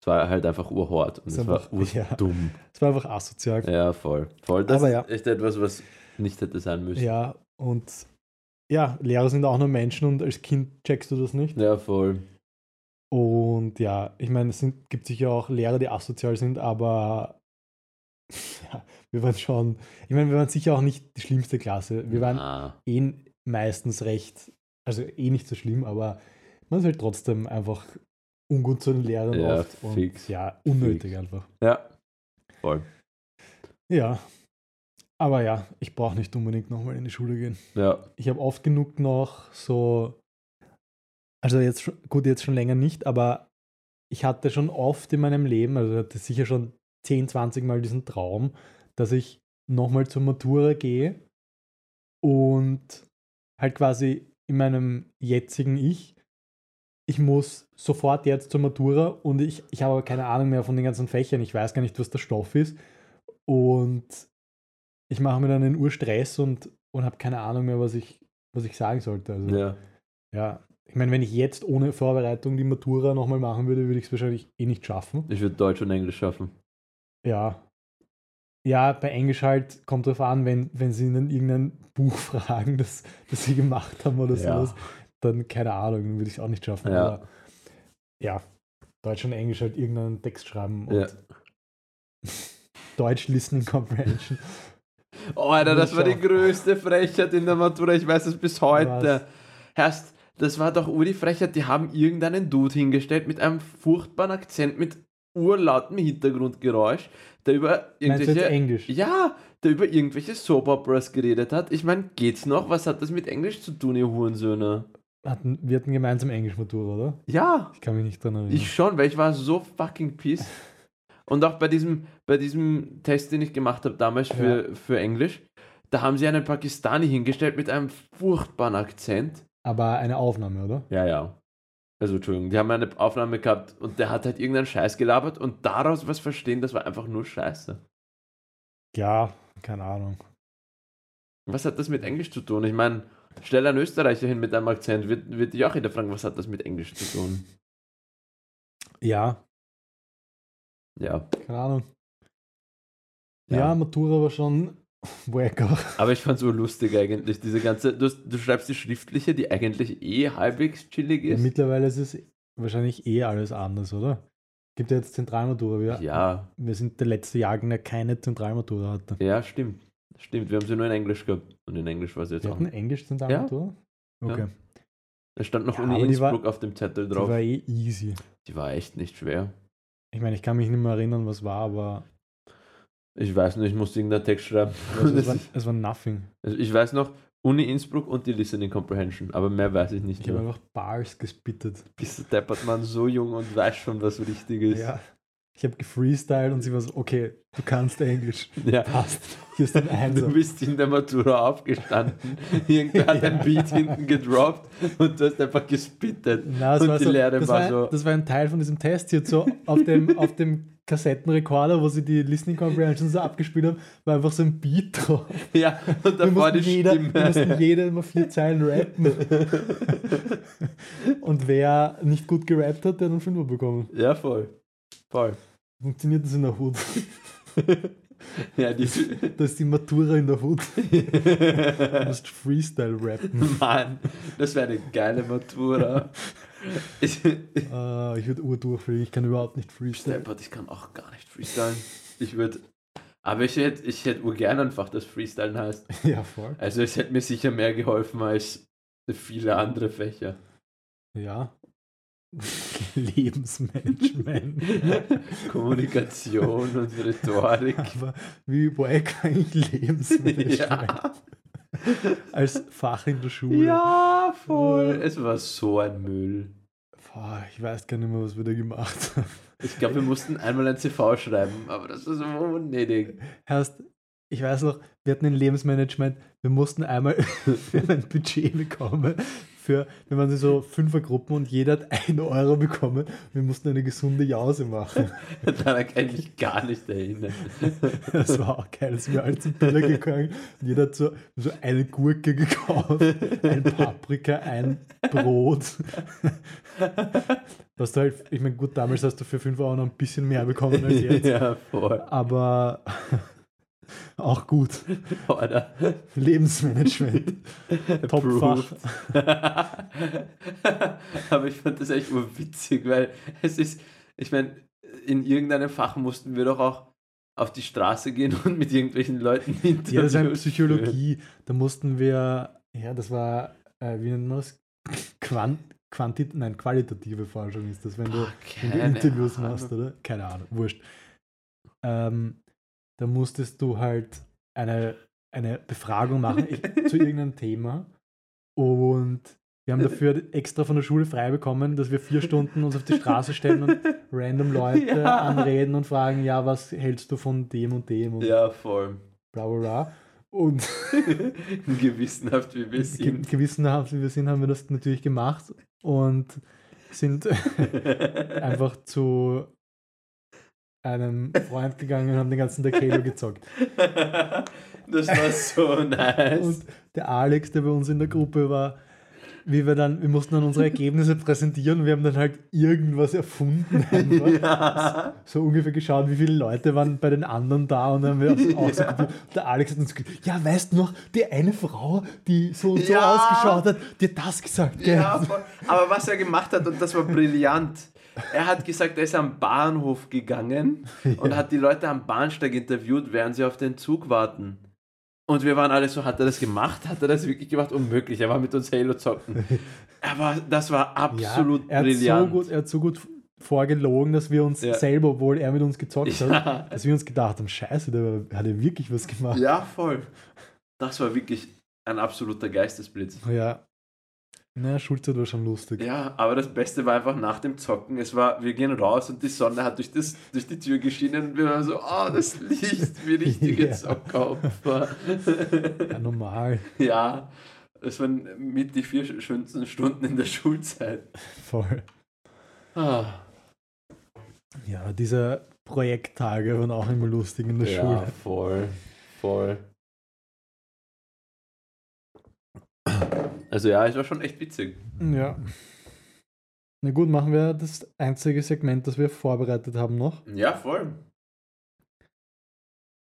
Speaker 1: Es war halt einfach urhort und
Speaker 2: Ist
Speaker 1: es war
Speaker 2: ja.
Speaker 1: dumm.
Speaker 2: das war einfach asozial. Ja,
Speaker 1: Ja, voll. Voll. Das
Speaker 2: Aber
Speaker 1: ist
Speaker 2: ja.
Speaker 1: echt etwas, was nicht hätte sein müssen.
Speaker 2: und ja, Lehrer sind auch nur Menschen und als Kind checkst du das nicht.
Speaker 1: Ja, voll.
Speaker 2: Und ja, ich meine, es sind, gibt sicher auch Lehrer, die asozial sind, aber ja, wir waren schon, ich meine, wir waren sicher auch nicht die schlimmste Klasse. Wir waren
Speaker 1: Ah,
Speaker 2: eh meistens recht, also eh nicht so schlimm, aber man ist halt trotzdem einfach ungut zu den Lehrern
Speaker 1: Ja,
Speaker 2: oft. Und
Speaker 1: fix.
Speaker 2: ja, unnötig
Speaker 1: Fix.
Speaker 2: einfach.
Speaker 1: ja. Voll.
Speaker 2: Ja. Aber ja, ich brauche nicht unbedingt nochmal in die Schule gehen.
Speaker 1: Ja.
Speaker 2: Ich habe oft genug noch so Also jetzt schon, gut, jetzt schon länger nicht, aber ich hatte schon oft in meinem Leben, also hatte sicher schon 10, 20 Mal diesen Traum, dass ich nochmal zur Matura gehe und halt quasi in meinem jetzigen Ich, ich muss sofort jetzt zur Matura und ich, ich habe aber keine Ahnung mehr von den ganzen Fächern, ich weiß gar nicht, was der Stoff ist und ich mache mir dann einen Urstress und, und habe keine Ahnung mehr, was ich, was ich sagen sollte. Also,
Speaker 1: Ja.
Speaker 2: ja, ich meine, wenn ich jetzt ohne Vorbereitung die Matura nochmal machen würde, würde ich es wahrscheinlich eh nicht schaffen.
Speaker 1: Ich würde Deutsch und Englisch schaffen.
Speaker 2: Ja. Ja, bei Englisch halt kommt drauf an, wenn, wenn sie in irgendein Buch fragen, das, das sie gemacht haben oder
Speaker 1: Ja.
Speaker 2: sowas, dann keine Ahnung, dann würde ich es auch nicht schaffen.
Speaker 1: Ja.
Speaker 2: Aber ja, Deutsch und Englisch halt irgendeinen Text schreiben und
Speaker 1: Ja.
Speaker 2: Deutsch Listening Comprehension.
Speaker 1: Oh, Alter, das war die größte Frechheit in der Matura. Ich weiß es bis heute.
Speaker 2: Was?
Speaker 1: Herrst, das war doch ur die Frechheit. Die haben irgendeinen Dude hingestellt mit einem furchtbaren Akzent, mit urlautem Hintergrundgeräusch, der über irgendwelche.
Speaker 2: Englisch?
Speaker 1: Ja, der über irgendwelche Soap Operas geredet hat. Ich meine, geht's noch? Was hat das mit Englisch zu tun, ihr Hurensöhne?
Speaker 2: Hatten, wir hatten gemeinsam Englisch-Matura, oder?
Speaker 1: Ja,
Speaker 2: Ich kann mich nicht dran erinnern.
Speaker 1: ich schon, weil ich war so fucking pissed. Und auch bei diesem, bei diesem Test, den ich gemacht habe damals für, für Englisch, da haben sie einen Pakistani hingestellt mit einem furchtbaren Akzent.
Speaker 2: Aber eine Aufnahme, oder?
Speaker 1: Ja, ja. Also, Entschuldigung, die haben eine Aufnahme gehabt und der hat halt irgendeinen Scheiß gelabert und daraus was verstehen, das war einfach nur Scheiße.
Speaker 2: Ja, keine Ahnung.
Speaker 1: Was hat das mit Englisch zu tun? Ich meine, stell einen Österreicher hin mit einem Akzent, wird, wird dich auch jeder fragen, was hat das mit Englisch zu tun?
Speaker 2: Ja,
Speaker 1: Ja.
Speaker 2: keine Ahnung.
Speaker 1: Ja.
Speaker 2: Ja, Matura war schon wack auch.
Speaker 1: Aber ich fand's urlustig eigentlich, diese ganze, du, du schreibst die schriftliche, die eigentlich eh halbwegs chillig
Speaker 2: Ja,
Speaker 1: ist.
Speaker 2: mittlerweile ist es wahrscheinlich eh alles anders, oder? Gibt ja jetzt Zentralmatura. Wir,
Speaker 1: Ja,
Speaker 2: wir sind der letzte Jahrgang, der keine Zentralmatura hatte.
Speaker 1: ja, stimmt. Stimmt, wir haben sie nur in Englisch gehabt. Und in Englisch war sie jetzt
Speaker 2: Wir
Speaker 1: auch.
Speaker 2: hatten Englisch Zentralmatura? Okay.
Speaker 1: Da stand noch
Speaker 2: Ja,
Speaker 1: Uni
Speaker 2: die war-
Speaker 1: Innsbruck auf dem Zettel
Speaker 2: Die
Speaker 1: drauf.
Speaker 2: war eh easy.
Speaker 1: die war echt nicht schwer.
Speaker 2: Ich meine, ich kann mich nicht mehr erinnern, was war, aber
Speaker 1: Ich weiß nicht, ich musste irgendeinen Text schreiben.
Speaker 2: also es, war, es war nothing.
Speaker 1: also ich weiß noch, Uni Innsbruck und die Listening Comprehension, aber mehr weiß ich nicht
Speaker 2: Ich habe einfach Bars gespittet.
Speaker 1: Bist du deppert man so jung und weiß schon, was richtig ist.
Speaker 2: Ja. Ich habe gefreestylt und sie war so, okay, du kannst Englisch.
Speaker 1: Ja.
Speaker 2: Passt. Hier ist ein
Speaker 1: Du
Speaker 2: Einser.
Speaker 1: bist in der Matura aufgestanden, irgendwer hat ein Beat hinten gedroppt und du hast einfach gespittet.
Speaker 2: Na, das
Speaker 1: Und
Speaker 2: war
Speaker 1: die
Speaker 2: so,
Speaker 1: war
Speaker 2: war,
Speaker 1: so-
Speaker 2: das war ein Teil von diesem Test hier so auf dem, auf dem Kassettenrekorder, wo sie die Listening Comprehension so abgespielt haben, war einfach so ein Beat drauf.
Speaker 1: Ja, und
Speaker 2: Wir
Speaker 1: davor die
Speaker 2: jeder, wir mussten
Speaker 1: Stimme.
Speaker 2: jeder immer vier Zeilen rappen. Und wer nicht gut gerappt hat, der hat einen Fünfer bekommen.
Speaker 1: Ja, voll. Voll.
Speaker 2: Funktioniert das in der Hut?
Speaker 1: Ja, die.
Speaker 2: Da ist die Matura in der Hut. Du musst Freestyle rappen.
Speaker 1: Mann, das wäre eine geile Matura. Ich,
Speaker 2: Ah, ich würde urdurchfliegen, ich kann überhaupt nicht freestylen.
Speaker 1: Deppert, ich kann auch gar nicht freestylen. Ich würde. Aber ich hätte ich hätt urgern einfach, dass Freestylen heißt.
Speaker 2: Ja, voll.
Speaker 1: Also es hätte mir sicher mehr geholfen als viele andere Fächer.
Speaker 2: Ja. Lebensmanagement.
Speaker 1: Kommunikation und Rhetorik.
Speaker 2: Aber wie wack eigentlich Lebensmanagement?
Speaker 1: Ja.
Speaker 2: Als Fach in der Schule.
Speaker 1: ja, voll. Es war so ein Müll.
Speaker 2: Boah, ich weiß gar nicht mehr, was wir da gemacht haben.
Speaker 1: Ich glaube, wir mussten einmal ein CV schreiben, aber das ist so unnötig.
Speaker 2: Erst, ich weiß noch, wir hatten ein Lebensmanagement, wir mussten einmal haben ein Budget bekommen für, wir waren so Fünfergruppen und jeder hat 1 Euro bekommen. Wir mussten eine gesunde Jause machen.
Speaker 1: Daran kann ich mich gar nicht erinnern.
Speaker 2: Das war auch geil. Da sind wir alle zum Biller gegangen und jeder hat so, so eine Gurke gekauft, ein Paprika, ein Brot. Was du halt, ich meine, gut, damals hast du für 5 Euro noch ein bisschen mehr bekommen als jetzt.
Speaker 1: ja, voll.
Speaker 2: Aber auch gut.
Speaker 1: Oder?
Speaker 2: Lebensmanagement. Topfach.
Speaker 1: Aber ich fand das echt urwitzig, weil es ist, ich meine, in irgendeinem Fach mussten wir doch auch auf die Straße gehen und mit irgendwelchen Leuten Interviews
Speaker 2: Ja, das war
Speaker 1: führen.
Speaker 2: Psychologie. Da mussten wir, ja, das war, äh, wie nennt man das? Quant, Quantit, nein, qualitative Forschung ist das, wenn du, wenn du
Speaker 1: keine
Speaker 2: Interviews
Speaker 1: Ahnung.
Speaker 2: machst, oder? Keine Ahnung, wurscht. Ähm, da musstest du halt eine, eine Befragung machen zu irgendeinem Thema und Wir haben dafür extra von der Schule frei bekommen, dass wir vier Stunden uns auf die Straße stellen und random Leute
Speaker 1: Ja.
Speaker 2: anreden und fragen, ja, was hältst du von dem und dem und
Speaker 1: Ja, voll.
Speaker 2: bla bla bla. Und
Speaker 1: Gewissenhaft, wie wir sind.
Speaker 2: gewissenhaft, wie wir sind, haben wir das natürlich gemacht und sind einfach zu einem Freund gegangen und haben den ganzen Tag Halo gezockt.
Speaker 1: Das war so nice.
Speaker 2: Und der Alex, der bei uns in der Gruppe war, wie wir dann, wir mussten dann unsere Ergebnisse präsentieren und wir haben dann halt irgendwas erfunden.
Speaker 1: Ja.
Speaker 2: So ungefähr geschaut, wie viele Leute waren bei den anderen da und dann haben wir auch, so
Speaker 1: Ja.
Speaker 2: Der Alex hat uns gesagt, ja, weißt du noch, die eine Frau, die so und so
Speaker 1: Ja.
Speaker 2: ausgeschaut hat, die hat das gesagt. Gell?
Speaker 1: Ja, aber was er gemacht hat, und das war brillant, er hat gesagt, er ist am Bahnhof gegangen und hat die Leute am Bahnsteig interviewt, während sie auf den Zug warten. Und wir waren alle so, hat er das gemacht? Hat er das wirklich gemacht? Unmöglich. Er war mit uns Halo zocken. Aber das war absolut
Speaker 2: er hat, so
Speaker 1: brillant.
Speaker 2: gut, er hat so gut vorgelogen, dass wir uns
Speaker 1: Ja.
Speaker 2: selber, obwohl er mit uns gezockt hat,
Speaker 1: Ja.
Speaker 2: dass wir uns gedacht haben, scheiße, der hat ja wirklich was gemacht.
Speaker 1: ja, voll. Das war wirklich ein absoluter Geistesblitz.
Speaker 2: Ja. Naja, Schulzeit war schon lustig.
Speaker 1: Ja, aber das Beste war einfach nach dem Zocken, es war, wir gehen raus und die Sonne hat durch, das, durch die Tür geschienen und wir waren so, oh, das Licht, wie richtige
Speaker 2: Ja.
Speaker 1: Zockeropfer.
Speaker 2: Ja, normal.
Speaker 1: ja, es waren mit die vier schönsten Stunden in der Schulzeit.
Speaker 2: Voll.
Speaker 1: Ah,
Speaker 2: Ja, diese Projekttage waren auch immer lustig in der
Speaker 1: ja,
Speaker 2: Schule.
Speaker 1: voll, voll. Also ja, es war schon echt witzig.
Speaker 2: Ja. Na gut, machen wir das einzige Segment, das wir vorbereitet haben noch.
Speaker 1: Ja, voll.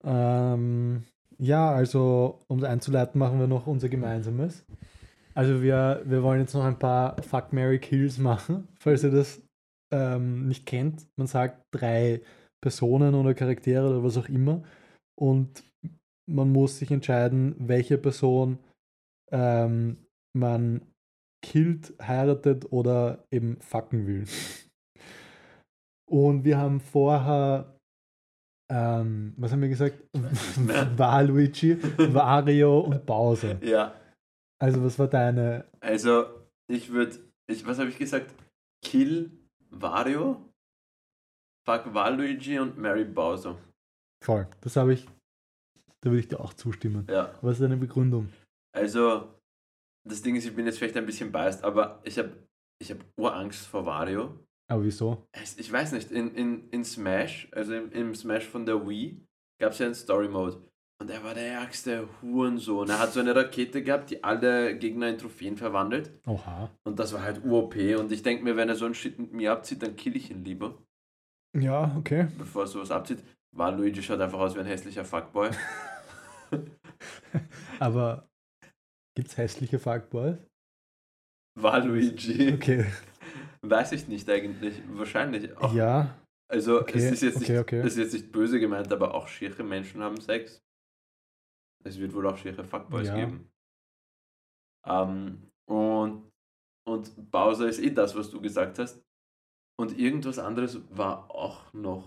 Speaker 2: Ähm, ja, also um es einzuleiten, machen wir noch unser gemeinsames. Also wir, wir wollen jetzt noch ein paar Fuck Mary Kills machen, falls ihr das ähm, nicht kennt. Man sagt drei Personen oder Charaktere oder was auch immer und man muss sich entscheiden, welche Person ähm, man killt, heiratet oder eben fucken will. Und wir haben vorher ähm, was haben wir gesagt? Waluigi, Wario und Bowser.
Speaker 1: Ja,
Speaker 2: Also was war deine?
Speaker 1: also ich würde, ich, was habe ich gesagt? Kill Wario, Fuck Waluigi und Mary Bowser.
Speaker 2: Voll. Das habe ich. Da würde ich dir auch zustimmen.
Speaker 1: Ja,
Speaker 2: Was ist deine Begründung?
Speaker 1: also das Ding ist, ich bin jetzt vielleicht ein bisschen biased, aber ich habe ich hab Urangst vor Wario.
Speaker 2: Aber wieso?
Speaker 1: Es- Ich weiß nicht, in, in, in Smash, also im, im Smash von der Wii, gab es ja einen Story-Mode. Und er war der ärgste Hurensohn. Er hat so eine Rakete gehabt, die alle Gegner in Trophäen verwandelt.
Speaker 2: Oha.
Speaker 1: Und das war halt UOP. Und ich denke mir, wenn er so einen Shit mit mir abzieht, dann kill ich ihn lieber,
Speaker 2: Ja, okay.
Speaker 1: bevor er sowas abzieht. War Luigi schaut einfach aus wie ein hässlicher Fuckboy.
Speaker 2: Aber gibt es hässliche Fuckboys?
Speaker 1: War Luigi.
Speaker 2: Okay.
Speaker 1: Weiß ich nicht eigentlich. Wahrscheinlich auch.
Speaker 2: Ja.
Speaker 1: Also
Speaker 2: Okay,
Speaker 1: es ist jetzt
Speaker 2: okay,
Speaker 1: nicht,
Speaker 2: okay.
Speaker 1: es ist jetzt nicht böse gemeint, aber auch schiere Menschen haben Sex. Es wird wohl auch schiere Fuckboys
Speaker 2: Ja.
Speaker 1: geben. Ähm, und, und Bowser ist eh das, was du gesagt hast. Und irgendwas anderes war auch noch.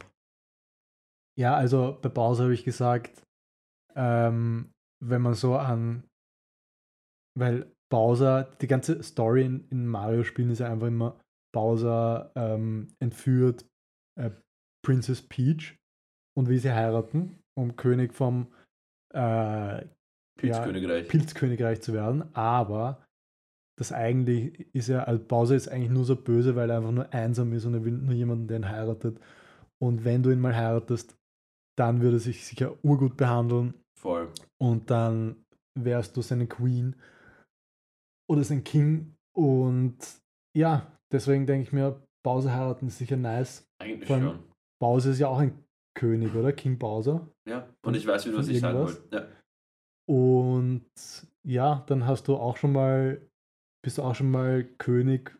Speaker 2: Ja, also bei Bowser habe ich gesagt, ähm, wenn man so an, weil Bowser, die ganze Story in, in Mario-Spielen ist ja einfach immer, Bowser ähm, entführt äh, Princess Peach und will sie heiraten, um König vom äh,
Speaker 1: Pilzkönigreich.
Speaker 2: Pilzkönigreich zu werden, aber das eigentlich ist ja, also Bowser ist eigentlich nur so böse, weil er einfach nur einsam ist und er will nur jemanden, der ihn heiratet. Und wenn du ihn mal heiratest, dann würde er sich sicher urgut behandeln
Speaker 1: Voll.
Speaker 2: und dann wärst du seine Queen oder sein King. Und ja, deswegen denke ich mir, Bowser heiraten ist sicher nice.
Speaker 1: Eigentlich
Speaker 2: Vor allem-
Speaker 1: schon.
Speaker 2: Bowser ist ja auch ein König, oder? King Bowser.
Speaker 1: Ja. Und ich weiß, wie du
Speaker 2: Von
Speaker 1: was ich sagen wollte. Ja.
Speaker 2: Und ja, dann hast du auch schon mal, bist du auch schon mal König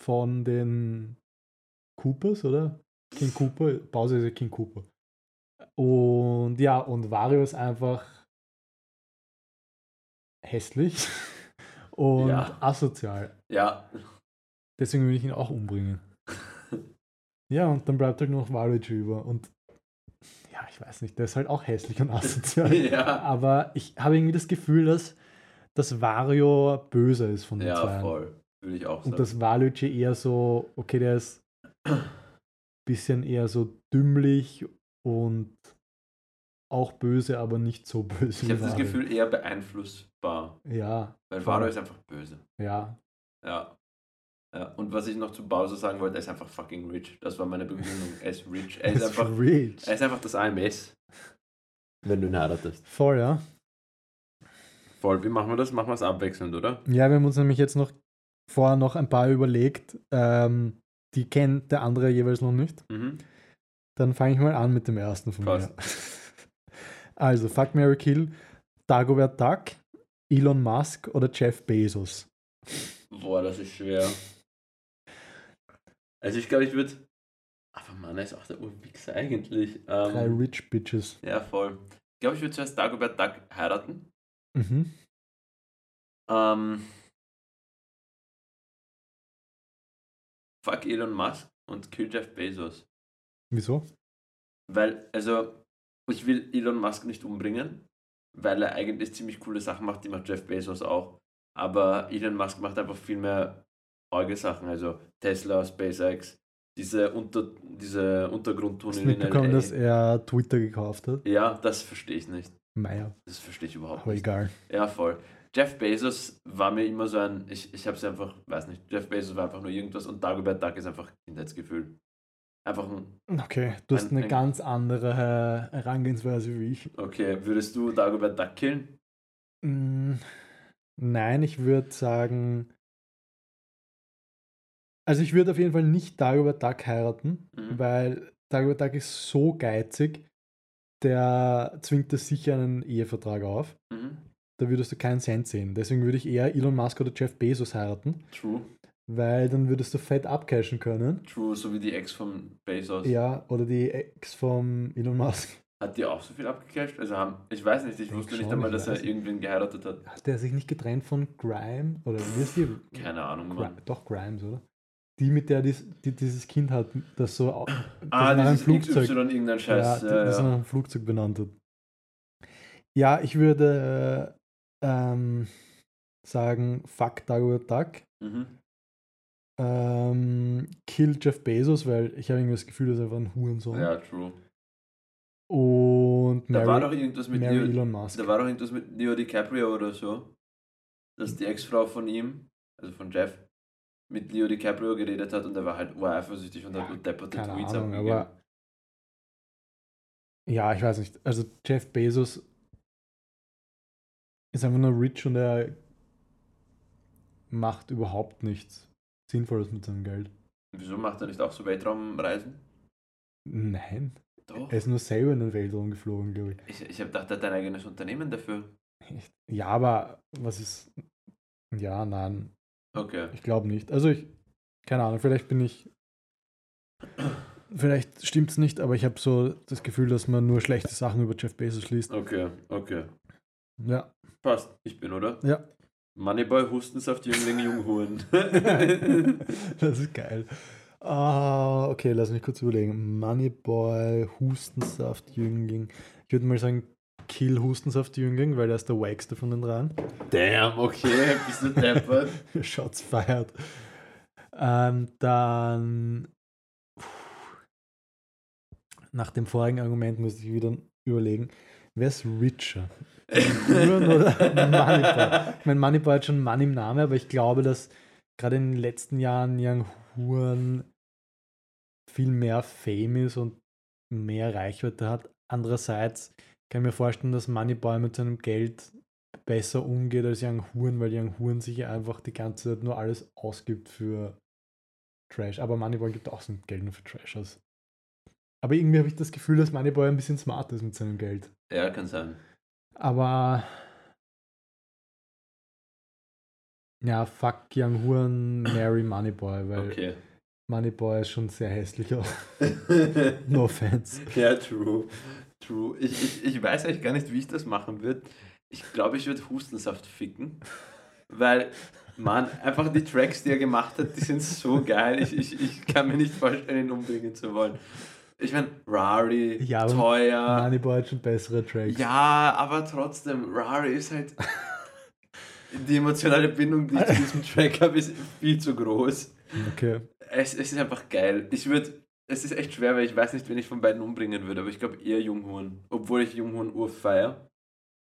Speaker 2: von den Coopers, oder? King Cooper, Bowser ist ja King Cooper. Und ja, und Wario ist einfach hässlich und
Speaker 1: Ja.
Speaker 2: asozial.
Speaker 1: ja.
Speaker 2: Deswegen will ich ihn auch umbringen. Ja, und dann bleibt halt nur noch Waluigi über. Und ja, ich weiß nicht, der ist halt auch hässlich und asozial.
Speaker 1: ja.
Speaker 2: Aber ich habe irgendwie das Gefühl, dass dass Wario böse ist von den
Speaker 1: Ja,
Speaker 2: zwei.
Speaker 1: voll. Würde ich auch sagen.
Speaker 2: Und dass Waluigi eher so, okay, der ist bisschen eher so dümmlich und auch böse, aber nicht so böse.
Speaker 1: ich habe das. Gefühl, eher beeinflussbar.
Speaker 2: Ja,
Speaker 1: Weil. Wario ist einfach böse.
Speaker 2: ja.
Speaker 1: Ja. ja. Und was ich noch zu Bowser sagen wollte, er ist einfach fucking rich. Das war meine Begründung. Er ist rich. Er ist einfach,
Speaker 2: rich.
Speaker 1: er ist einfach das AMS. Wenn du ihn heiratest.
Speaker 2: Voll, ja.
Speaker 1: Voll. Wie machen wir das? Machen wir es abwechselnd, oder?
Speaker 2: Ja, wir haben uns nämlich jetzt noch vorher noch ein paar überlegt. Ähm, die kennt der andere jeweils noch nicht.
Speaker 1: Mhm.
Speaker 2: Dann fange ich mal an mit dem ersten von
Speaker 1: Passt.
Speaker 2: mir. Also, Fuck Mary Kill, Dagobert Duck, Elon Musk oder Jeff Bezos.
Speaker 1: Boah, das ist schwer. Also ich glaube, ich würde. Aber Mann, er ist auch der Urwichser eigentlich.
Speaker 2: Drei
Speaker 1: Ähm,
Speaker 2: Rich Bitches.
Speaker 1: ja, voll. Ich glaube, ich würde zuerst Dagobert Duck heiraten.
Speaker 2: Mhm.
Speaker 1: Ähm, fuck Elon Musk und kill Jeff Bezos.
Speaker 2: Wieso?
Speaker 1: Weil, also, ich will Elon Musk nicht umbringen, weil er eigentlich ziemlich coole Sachen macht, die macht Jeff Bezos auch. Aber Elon Musk macht einfach viel mehr arge Sachen, also Tesla, SpaceX, diese, Unter, diese Untergrundtunnel in LA.
Speaker 2: dass er Twitter gekauft hat?
Speaker 1: Ja, das verstehe ich nicht.
Speaker 2: Meier,
Speaker 1: Das verstehe ich überhaupt
Speaker 2: aber
Speaker 1: nicht.
Speaker 2: egal.
Speaker 1: Ja, voll. Jeff Bezos war mir immer so ein, ich, ich habe es einfach, weiß nicht, Jeff Bezos war einfach nur irgendwas und Dagobert Duck ist einfach Kindheitsgefühl. Einfach ein,
Speaker 2: Okay, du hast
Speaker 1: Ein-
Speaker 2: eine
Speaker 1: ein-
Speaker 2: ganz andere äh, Herangehensweise wie ich.
Speaker 1: okay, würdest du Dagobert Duck killen?
Speaker 2: Mm, Nein, ich würde sagen. Also ich würde auf jeden Fall nicht Dagobert Duck heiraten,
Speaker 1: Mhm.
Speaker 2: weil Dagobert Duck ist so geizig, der zwingt dir sicher einen Ehevertrag auf.
Speaker 1: Mhm.
Speaker 2: Da würdest du keinen Cent sehen. Deswegen würde ich eher Elon Musk oder Jeff Bezos heiraten,
Speaker 1: True.
Speaker 2: Weil dann würdest du fett abcashen können.
Speaker 1: True, so wie die Ex von Bezos.
Speaker 2: Ja, oder die Ex vom Elon Musk.
Speaker 1: Hat die auch so viel abgecasht? Also haben, ich weiß nicht, ich
Speaker 2: Denk
Speaker 1: wusste nicht einmal,
Speaker 2: ich
Speaker 1: dass er
Speaker 2: nicht.
Speaker 1: irgendwen geheiratet hat.
Speaker 2: Hat der sich nicht getrennt von Grime? Oder wie ist die?
Speaker 1: Keine Ahnung,
Speaker 2: Gri-
Speaker 1: Mann.
Speaker 2: Doch, Grimes, oder? Die, mit der dies, die dieses Kind hat, das so au- das
Speaker 1: Ah,
Speaker 2: nach einem Flugzeug,
Speaker 1: XY irgendein
Speaker 2: ja,
Speaker 1: Scheiß.
Speaker 2: die-
Speaker 1: Ja,
Speaker 2: das
Speaker 1: ja,
Speaker 2: nach einem Flugzeug benannt hat. Ja, ich würde ähm, sagen, fuck Dagobert Duck.
Speaker 1: Mhm.
Speaker 2: Ähm, kill Jeff Bezos, weil ich habe irgendwie das Gefühl, dass er einfach ein Hurensohn.
Speaker 1: ja, true.
Speaker 2: Und
Speaker 1: Da war doch
Speaker 2: Mary,
Speaker 1: irgendwas mit
Speaker 2: Mary
Speaker 1: Leo,
Speaker 2: Elon Musk.
Speaker 1: da war doch irgendwas mit Leo DiCaprio oder so, dass die Ex-Frau von ihm, also von Jeff, mit Leo DiCaprio geredet hat und er war halt eifersüchtig und hat
Speaker 2: Ja,
Speaker 1: nur depperte
Speaker 2: Keine
Speaker 1: Tweets
Speaker 2: Ahnung,
Speaker 1: abgegeben.
Speaker 2: aber ja, ich weiß nicht. Also Jeff Bezos ist einfach nur rich und er macht überhaupt nichts Sinnvolles mit seinem Geld.
Speaker 1: Wieso macht er nicht auch so Weltraumreisen?
Speaker 2: Nein,
Speaker 1: Doch.
Speaker 2: er ist nur selber in den Weltraum geflogen, glaube ich.
Speaker 1: Ich, ich habe gedacht, er hat ein eigenes Unternehmen dafür.
Speaker 2: Ja, aber was ist. Ja, nein,
Speaker 1: Okay.
Speaker 2: ich glaube nicht. Also ich, keine Ahnung, vielleicht bin ich. Vielleicht stimmt es nicht, aber ich habe so das Gefühl, dass man nur schlechte Sachen über Jeff Bezos liest.
Speaker 1: Okay, okay.
Speaker 2: Ja,
Speaker 1: Passt. Ich bin, oder?
Speaker 2: ja.
Speaker 1: Moneyboy, Hustensaft, Jüngling, Junghuren.
Speaker 2: das ist geil. Ah, okay, lass mich kurz überlegen. Moneyboy, Hustensaft, Jüngling. Ich würde mal sagen, Kill Hustensaft, Jüngling, weil er ist der wackste von den dreien.
Speaker 1: Damn, okay, bist du deppert.
Speaker 2: Shots feiert. Ähm, dann. Nach dem vorigen Argument muss ich wieder überlegen, wer ist richer? Huren oder Moneyboy? Ich meine, Moneyboy hat schon Mann im Namen, aber ich glaube, dass gerade in den letzten Jahren Young Huren viel mehr Fame ist und mehr Reichweite hat. Andererseits kann ich mir vorstellen, dass Moneyboy mit seinem Geld besser umgeht als Young Huren, weil Young Huren sich einfach die ganze Zeit nur alles ausgibt für Trash. Aber Moneyboy gibt auch sein Geld nur für Trash aus. Aber irgendwie habe ich das Gefühl, dass Moneyboy ein bisschen smart ist mit seinem Geld.
Speaker 1: Ja, kann sein.
Speaker 2: Aber ja, fuck Young Huren, marry Moneyboy, weil
Speaker 1: Okay.
Speaker 2: Moneyboy ist schon sehr hässlich auch. No offense.
Speaker 1: ja, true. True. Ich, ich, ich weiß eigentlich gar nicht, wie ich das machen würde. Ich glaube, ich würde Hustensaft ficken. Weil, Mann, einfach die Tracks, die er gemacht hat, die sind so geil. Ich, ich, ich kann mir nicht vorstellen, ihn umbringen zu wollen. Ich meine, Rari,
Speaker 2: Ja,
Speaker 1: teuer.
Speaker 2: Moneyboy hat schon bessere Tracks.
Speaker 1: Ja, aber trotzdem, Rari ist halt. die emotionale Bindung, die ich zu diesem Track habe, ist viel zu groß.
Speaker 2: Okay.
Speaker 1: Es, es ist einfach geil. Ich würde, es ist echt schwer, weil ich weiß nicht, wen ich von beiden umbringen würde, aber ich glaube eher Junghorn. Obwohl ich Junghorn urfeier.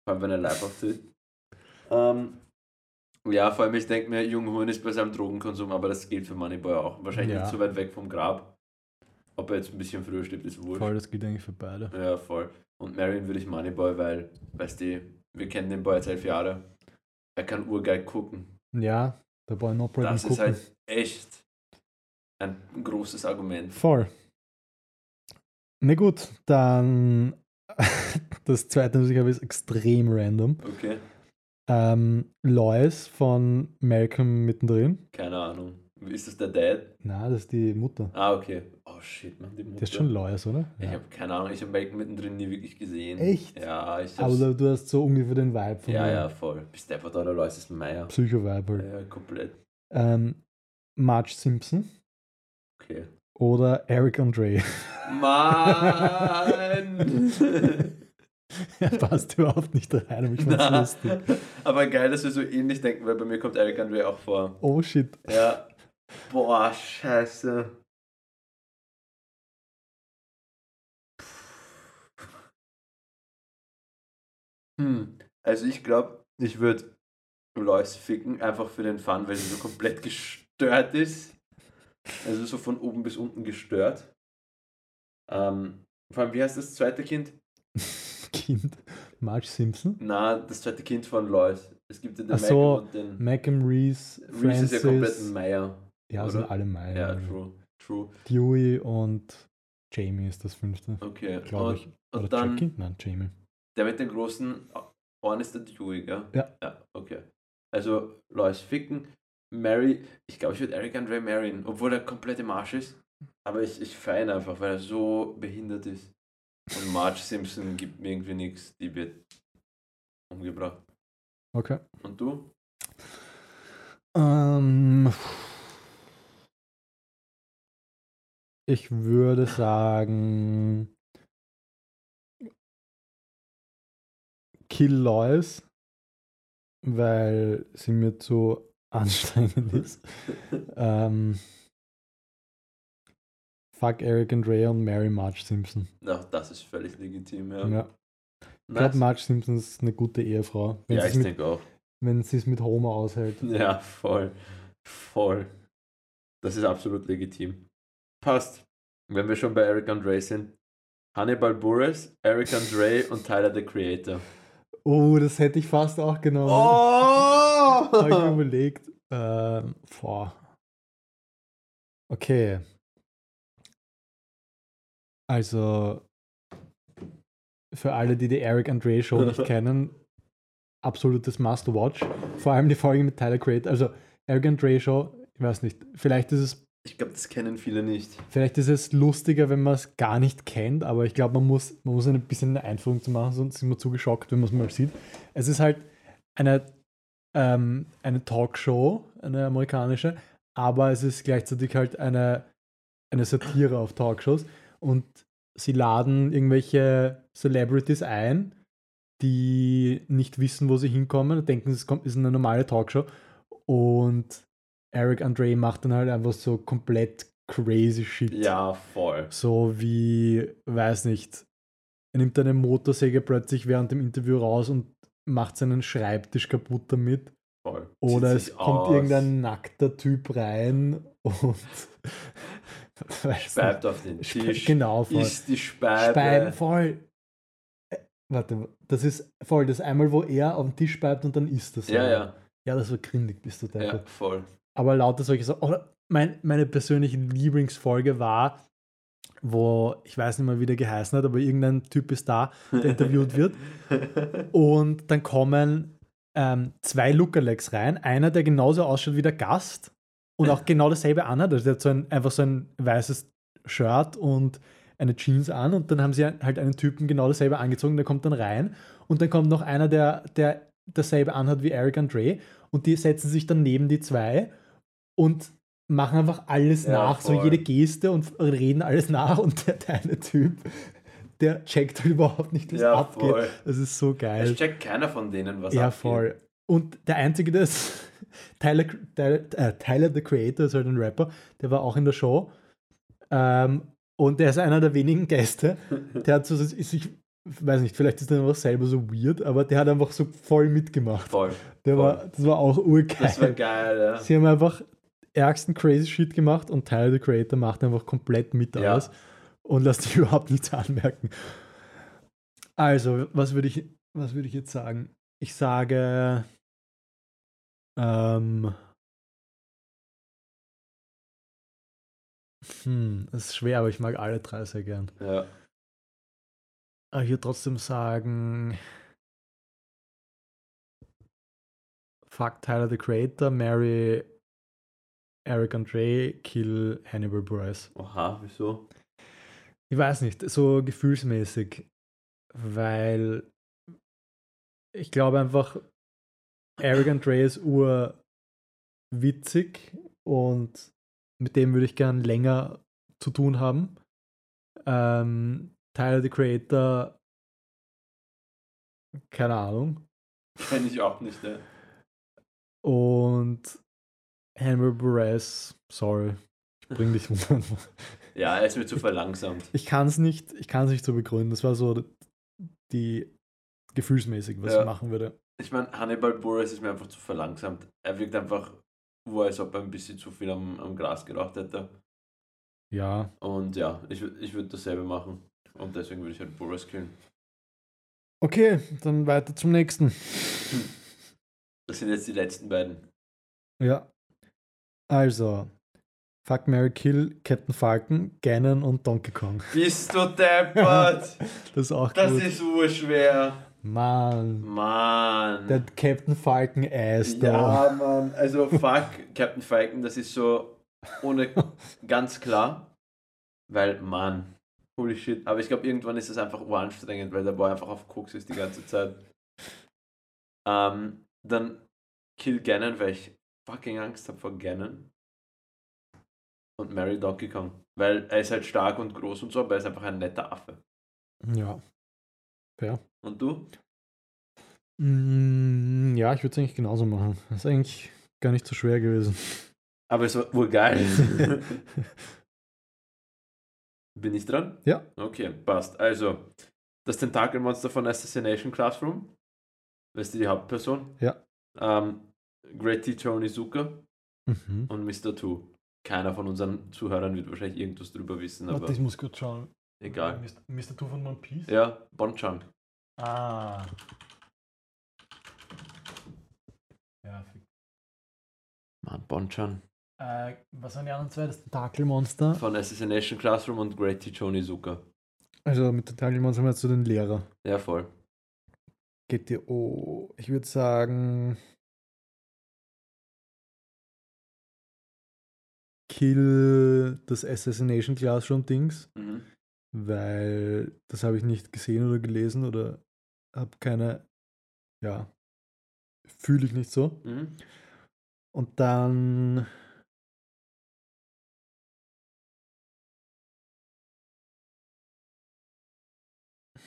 Speaker 1: Vor allem, wenn er live auftritt. Ähm, ja, vor allem, ich denke mir, Junghorn ist bei seinem Drogenkonsum, aber das gilt für Moneyboy auch. Wahrscheinlich
Speaker 2: Ja.
Speaker 1: nicht so weit weg vom Grab. Ob er jetzt ein bisschen früher stirbt, ist wurscht.
Speaker 2: Voll, das gilt eigentlich für beide.
Speaker 1: Ja, voll. Und Marion würde ich Moneyboy, weil, weißt du, wir kennen den Boy jetzt elf Jahre. Er kann urgeil gucken.
Speaker 2: Ja, der Boy No Problem
Speaker 1: Das ist halt echt ein großes Argument.
Speaker 2: Voll. Na gut, dann das zweite Musik habe ist extrem random.
Speaker 1: Okay,
Speaker 2: Ähm, Lois von Malcolm mittendrin.
Speaker 1: keine Ahnung. Ist das der Dad?
Speaker 2: Na, das ist die Mutter.
Speaker 1: Ah, okay. Shit, man, die Mutter.
Speaker 2: Die ist schon Lois, oder?
Speaker 1: Ich habe keine Ahnung, ich habe Malcolm mittendrin nie wirklich gesehen.
Speaker 2: Echt?
Speaker 1: Ja, ich
Speaker 2: Aber
Speaker 1: hab's.
Speaker 2: du, du hast so ungefähr den Vibe von
Speaker 1: ja,
Speaker 2: dem
Speaker 1: ja, voll. Bis Deppert oder Lois ist Meier.
Speaker 2: Psycho-Vibe halt.
Speaker 1: Ja, komplett.
Speaker 2: Ähm, Marge Simpson
Speaker 1: Okay.
Speaker 2: oder Eric Andre.
Speaker 1: Mann!
Speaker 2: er passt überhaupt nicht rein, aber ich fand's
Speaker 1: Na,
Speaker 2: lustig.
Speaker 1: Aber geil, dass wir so ähnlich denken, weil bei mir kommt Eric Andre auch vor.
Speaker 2: Oh shit.
Speaker 1: Ja. Boah, scheiße. Hm. Also ich glaube, ich würde Lois ficken, einfach für den Fun, weil sie so komplett gestört ist. Also so von oben bis unten gestört. Ähm, vor allem, wie heißt das zweite Kind?
Speaker 2: Kind. Marge Simpson.
Speaker 1: Na, das zweite Kind von Lois. Es gibt ja den
Speaker 2: Ach so,
Speaker 1: Malcolm und den...
Speaker 2: Malcolm Reese,
Speaker 1: Reese ist ja komplett ein
Speaker 2: Francis.
Speaker 1: Meier.
Speaker 2: Ja, sind
Speaker 1: oder?
Speaker 2: alle Meilen.
Speaker 1: Ja, true, true.
Speaker 2: Dewey und Jamie ist das fünfte,
Speaker 1: Okay.
Speaker 2: glaube ich.
Speaker 1: und
Speaker 2: Oder
Speaker 1: dann
Speaker 2: Jackie? Nein, Jamie.
Speaker 1: Der mit den großen Ohren ist der Dewey, gell?
Speaker 2: Ja.
Speaker 1: Ja, okay. Also Lois ficken, Mary, ich glaube, ich würde Eric Andre marryen, obwohl er komplett im Arsch ist. Aber ich, ich ihn einfach, weil er so behindert ist. Und Marge Simpson gibt mir irgendwie nichts, die wird umgebracht.
Speaker 2: Okay.
Speaker 1: Und du?
Speaker 2: Ähm, ich würde sagen, Kill Lois, weil sie mir zu anstrengend ist. ähm, fuck Eric and Ray und Mary Marge Simpson.
Speaker 1: Na, das ist völlig legitim, ja.
Speaker 2: Ja. Ich glaube. Marge Simpson ist eine gute Ehefrau, wenn
Speaker 1: Ja, ich denke auch.
Speaker 2: wenn sie es mit Homer aushält.
Speaker 1: Ja, voll. Voll. Das ist absolut legitim. Passt. Wenn wir schon bei Eric Andre sind. Hannibal Buress, Eric Andre und Tyler the Creator.
Speaker 2: Oh, das hätte ich fast auch genommen. Habe ich mir
Speaker 1: Oh!
Speaker 2: überlegt. Ähm, boah. Okay. Also, für alle, die die Eric Andre Show nicht kennen, absolutes Must-Watch. Vor allem die Folge mit Tyler Creator. Also, Eric Andre Show, ich weiß nicht, vielleicht ist es
Speaker 1: Ich glaube, das kennen viele nicht.
Speaker 2: Vielleicht ist es lustiger, wenn man es gar nicht kennt, aber ich glaube, man muss, man muss ein bisschen eine Einführung zu machen, sonst sind wir zu geschockt, wenn man es mal sieht. Es ist halt eine, ähm, eine Talkshow, eine amerikanische, aber es ist gleichzeitig halt eine, eine Satire auf Talkshows und sie laden irgendwelche Celebrities ein, die nicht wissen, wo sie hinkommen denken, es ist eine normale Talkshow und Eric Andre macht dann halt einfach so komplett crazy shit.
Speaker 1: Ja, voll.
Speaker 2: So wie, weiß nicht, er nimmt eine Motorsäge plötzlich während dem Interview raus und macht seinen Schreibtisch kaputt damit.
Speaker 1: voll.
Speaker 2: Oder es kommt
Speaker 1: aus,
Speaker 2: irgendein nackter Typ rein und
Speaker 1: Speibt auf den Tisch.
Speaker 2: Genau, voll.
Speaker 1: Isst die Speibe.
Speaker 2: Speiben, voll. Äh, Warte, das ist voll das einmal, wo er auf den Tisch speibt und dann isst das.
Speaker 1: Ja, ja.
Speaker 2: Ja, das war grindig, bist du
Speaker 1: Ja,
Speaker 2: deppert.
Speaker 1: voll.
Speaker 2: Aber lauter solche Sachen. Oder mein, meine persönliche Lieblingsfolge war, wo, ich weiß nicht mehr, wie der geheißen hat, aber irgendein Typ ist da, der interviewt wird. Und dann kommen ähm, zwei Lookalikes rein. Einer, der genauso ausschaut wie der Gast und auch genau dasselbe anhat. Also der hat so ein, einfach so ein weißes Shirt und eine Jeans an und dann haben sie halt einen Typen genau dasselbe angezogen, der kommt dann rein und dann kommt noch einer, der, der dasselbe anhat wie Eric Andre und die setzen sich dann neben die zwei und machen einfach alles
Speaker 1: Ja,
Speaker 2: nach, so
Speaker 1: voll.
Speaker 2: jede Geste und reden alles nach und der, der eine Typ, der checkt halt überhaupt nicht, was
Speaker 1: Ja,
Speaker 2: abgeht.
Speaker 1: voll.
Speaker 2: Das ist so geil.
Speaker 1: Es checkt keiner von denen, was
Speaker 2: Ja,
Speaker 1: abgeht.
Speaker 2: voll. Und der Einzige, der ist Tyler, Tyler, äh, Tyler the Creator, ist halt ein Rapper, der war auch in der Show. Ähm, und der ist einer der wenigen Gäste, der hat so, ist, ich weiß nicht, vielleicht ist er einfach selber so weird, aber der hat einfach so voll mitgemacht.
Speaker 1: Voll.
Speaker 2: Der
Speaker 1: voll.
Speaker 2: war, das war auch urgeil.
Speaker 1: Das war geil, ja.
Speaker 2: Sie haben einfach ärgsten crazy Shit gemacht und Tyler the Creator macht einfach komplett mit
Speaker 1: Ja.
Speaker 2: aus und lässt sich überhaupt nichts anmerken. Also, was würde ich, was würde ich jetzt sagen? Ich sage, ähm, hm, das ist schwer, aber ich mag alle drei sehr gern.
Speaker 1: ja.
Speaker 2: Aber ich würde trotzdem sagen, fuck Tyler the Creator, marry Eric Andre, kill Hannibal Buress.
Speaker 1: Oha, wieso?
Speaker 2: Ich weiß nicht, so gefühlsmäßig, weil ich glaube einfach, Eric Andre ist urwitzig und mit dem würde ich gern länger zu tun haben. Ähm, Tyler the Creator, keine Ahnung.
Speaker 1: Kenn ich auch nicht, ne?
Speaker 2: Und Hannibal Buress, sorry, ich bring dich runter.
Speaker 1: Ja, er ist mir zu verlangsamt.
Speaker 2: Ich kann es nicht, ich kann es nicht so begründen. Das war so die gefühlsmäßig, was
Speaker 1: Ja.
Speaker 2: ich machen würde.
Speaker 1: Ich meine, Hannibal Buress ist mir einfach zu verlangsamt. Er wirkt einfach, wo als ob er ein bisschen zu viel am, am Gras geraucht hätte.
Speaker 2: Ja,
Speaker 1: Und ja, ich, ich würde dasselbe machen. Und deswegen würde ich halt Buress killen.
Speaker 2: okay, dann weiter zum nächsten.
Speaker 1: Das sind jetzt die letzten beiden.
Speaker 2: Ja. Also, Fuck Mary Kill, Captain Falcon, Ganon und Donkey Kong.
Speaker 1: Bist du deppert?
Speaker 2: Das ist auch
Speaker 1: Das
Speaker 2: gut.
Speaker 1: ist urschwer.
Speaker 2: Mann,
Speaker 1: Mann.
Speaker 2: der Captain Falcon Ass da.
Speaker 1: ja, Mann. Also fuck, Captain Falcon, das ist so ohne ganz klar. Weil, Mann, holy shit. Aber ich glaube, irgendwann ist es einfach uranstrengend, weil der Boy einfach auf Koks ist die ganze Zeit. Ähm, dann Kill Ganon, weil ich fucking Angst habe vor Ganon. Und Mary Donkey Kong. Weil er ist halt stark und groß und so, aber er ist einfach ein netter Affe.
Speaker 2: Ja. Fair.
Speaker 1: Und du?
Speaker 2: Mm, ja, ich würde es eigentlich genauso machen. Das ist eigentlich gar nicht so schwer gewesen.
Speaker 1: Aber es war wohl geil. Bin ich dran?
Speaker 2: Ja.
Speaker 1: Okay, passt. Also, das Tentakelmonster von Assassination Classroom. Weißt du die Hauptperson?
Speaker 2: Ja.
Speaker 1: Ähm, Great Teacher Onizuka
Speaker 2: Mhm.
Speaker 1: und Mr. Two. Keiner von unseren Zuhörern wird wahrscheinlich irgendwas drüber wissen, aber
Speaker 2: ich muss kurz schauen.
Speaker 1: egal.
Speaker 2: Mr. Mr. Two von One Piece?
Speaker 1: Ja, Bonchan.
Speaker 2: Ah. Ja, fick.
Speaker 1: Mann, Bonchan.
Speaker 2: Äh, was waren die anderen zwei? Das Tentakelmonster.
Speaker 1: Von Assassination Classroom und Great Teacher Onizuka.
Speaker 2: Also mit Tentakelmonster meinst du den Lehrer.
Speaker 1: Ja, voll.
Speaker 2: GTO. Ich würde sagen. Kill das Assassination Classroom Dings,
Speaker 1: Mhm.
Speaker 2: weil das habe ich nicht gesehen oder gelesen oder habe keine, ja, fühle ich nicht so.
Speaker 1: Mhm.
Speaker 2: Und dann.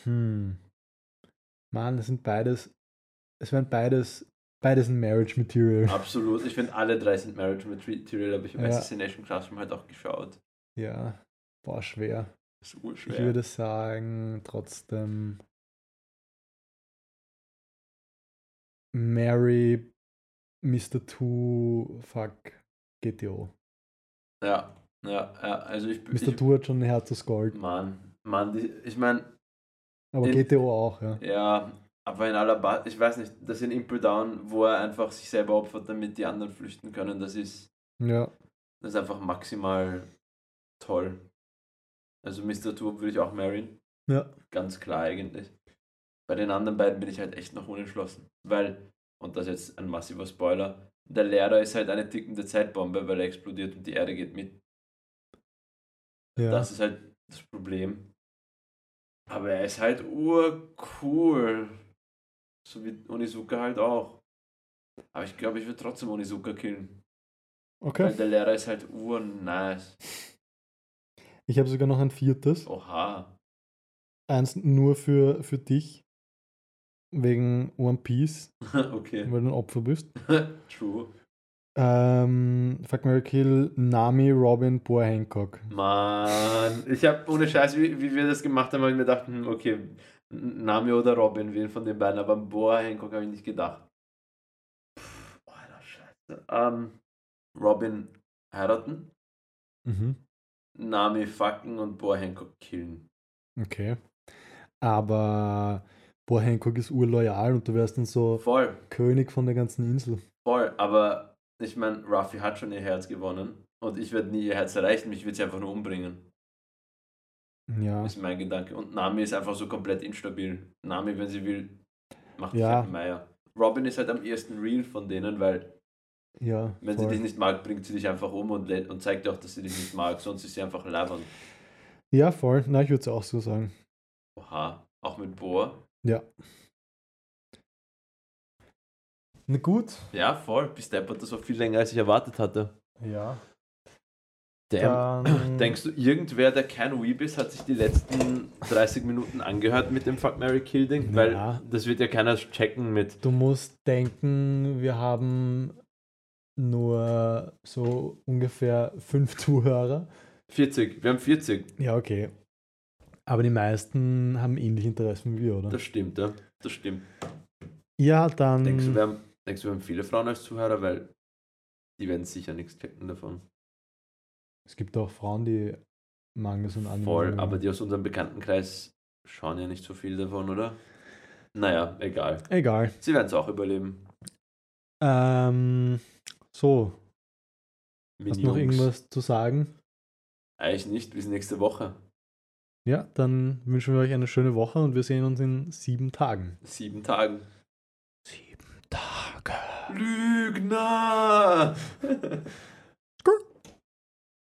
Speaker 2: Hm. Mann, das sind beides. Es wären beides. Beides ein Marriage Material.
Speaker 1: Absolut. Ich finde, alle drei sind Marriage Material, aber ich habe
Speaker 2: Ja.
Speaker 1: Assassination Classroom halt auch geschaut.
Speaker 2: Ja. Boah, schwer.
Speaker 1: Ist
Speaker 2: Ich
Speaker 1: urschwer.
Speaker 2: würde sagen, trotzdem. Mary, Mr. Two, fuck, GTO.
Speaker 1: Ja, ja, ja. Also ich,
Speaker 2: Mr.
Speaker 1: ich
Speaker 2: Two hat schon ein Herz aus Gold.
Speaker 1: Mann, Mann, ich meine,
Speaker 2: Aber
Speaker 1: In-
Speaker 2: GTO auch, ja.
Speaker 1: ja, aber in aller ba ich weiß nicht, das in Impel Down, wo er einfach sich selber opfert, damit die anderen flüchten können, das ist,
Speaker 2: Ja.
Speaker 1: das ist einfach maximal toll. Also Mr. Tour würde ich auch marryen,
Speaker 2: Ja.
Speaker 1: ganz klar eigentlich. Bei den anderen beiden bin ich halt echt noch unentschlossen, weil, und das ist jetzt ein massiver Spoiler, der Lehrer ist halt eine tickende Zeitbombe, weil er explodiert und die Erde geht mit.
Speaker 2: Ja.
Speaker 1: Das ist halt das Problem. Aber er ist halt urcool. So wie Onizuka halt auch. Aber ich glaube, ich würde trotzdem Onizuka killen. Weil
Speaker 2: okay.
Speaker 1: der Lehrer ist halt urnice.
Speaker 2: Ich habe sogar noch ein viertes.
Speaker 1: Oha.
Speaker 2: Eins nur für, für dich. wegen One Piece,
Speaker 1: okay.
Speaker 2: weil du ein Opfer bist.
Speaker 1: True.
Speaker 2: Ähm, Fuck Mary Kill, Nami, Robin, Boa Hancock.
Speaker 1: Mann, ich habe ohne Scheiß, wie, wie wir das gemacht haben, habe ich mir gedacht, hm, okay, Nami oder Robin, wen von den beiden, aber an Boa Hancock habe ich nicht gedacht. Pff, Alter, Scheiße. Ähm, Robin heiraten,
Speaker 2: Mhm.
Speaker 1: Nami fucken und Boa Hancock killen.
Speaker 2: Okay. Aber Boa Hancock ist urloyal und du wärst dann so
Speaker 1: Voll,
Speaker 2: König von der ganzen Insel.
Speaker 1: voll, aber ich meine, Ruffy hat schon ihr Herz gewonnen und ich werde nie ihr Herz erreichen, mich wird sie einfach nur umbringen.
Speaker 2: Ja.
Speaker 1: ist mein Gedanke. Und Nami ist einfach so komplett instabil. Nami, wenn sie will, macht
Speaker 2: Ja.
Speaker 1: ja. Meier. Robin ist halt am ersten real von denen, weil
Speaker 2: Ja.
Speaker 1: wenn
Speaker 2: voll.
Speaker 1: sie dich nicht mag, bringt sie dich einfach um und, und zeigt dir auch, dass sie dich nicht mag, sonst ist sie einfach labern.
Speaker 2: ja, voll. Na, ich würde es auch so sagen.
Speaker 1: Oha, auch mit Boa.
Speaker 2: Ja. Na gut.
Speaker 1: Ja, voll. Bis deppert das war viel länger, als ich erwartet hatte.
Speaker 2: Ja. Dann,
Speaker 1: Denkst du, irgendwer, der kein Weeb ist, hat sich die letzten 30 Minuten angehört mit dem Fuck Mary Kill Ding? Weil das wird ja keiner checken mit.
Speaker 2: Du musst denken, wir haben nur so ungefähr fünf Zuhörer.
Speaker 1: 40. Wir haben 40.
Speaker 2: Ja, okay. Aber die meisten haben ähnliche Interessen wie wir, oder?
Speaker 1: Das stimmt, ja. Das stimmt.
Speaker 2: ja, dann.
Speaker 1: Denkst du, wir haben, denkst du, wir haben viele Frauen als Zuhörer, weil die werden sicher nichts checken davon.
Speaker 2: Es gibt auch Frauen, die Mangas und Anime.
Speaker 1: Voll, aber die aus unserem Bekanntenkreis schauen ja nicht so viel davon, oder? Naja, egal.
Speaker 2: Egal.
Speaker 1: Sie werden es auch überleben.
Speaker 2: Ähm, so, hast du noch irgendwas zu sagen?
Speaker 1: Eigentlich nicht, bis nächste Woche.
Speaker 2: Ja, dann wünschen wir euch eine schöne Woche und wir sehen uns in sieben Tagen.
Speaker 1: Sieben Tagen.
Speaker 2: Sieben Tage.
Speaker 1: Lügner!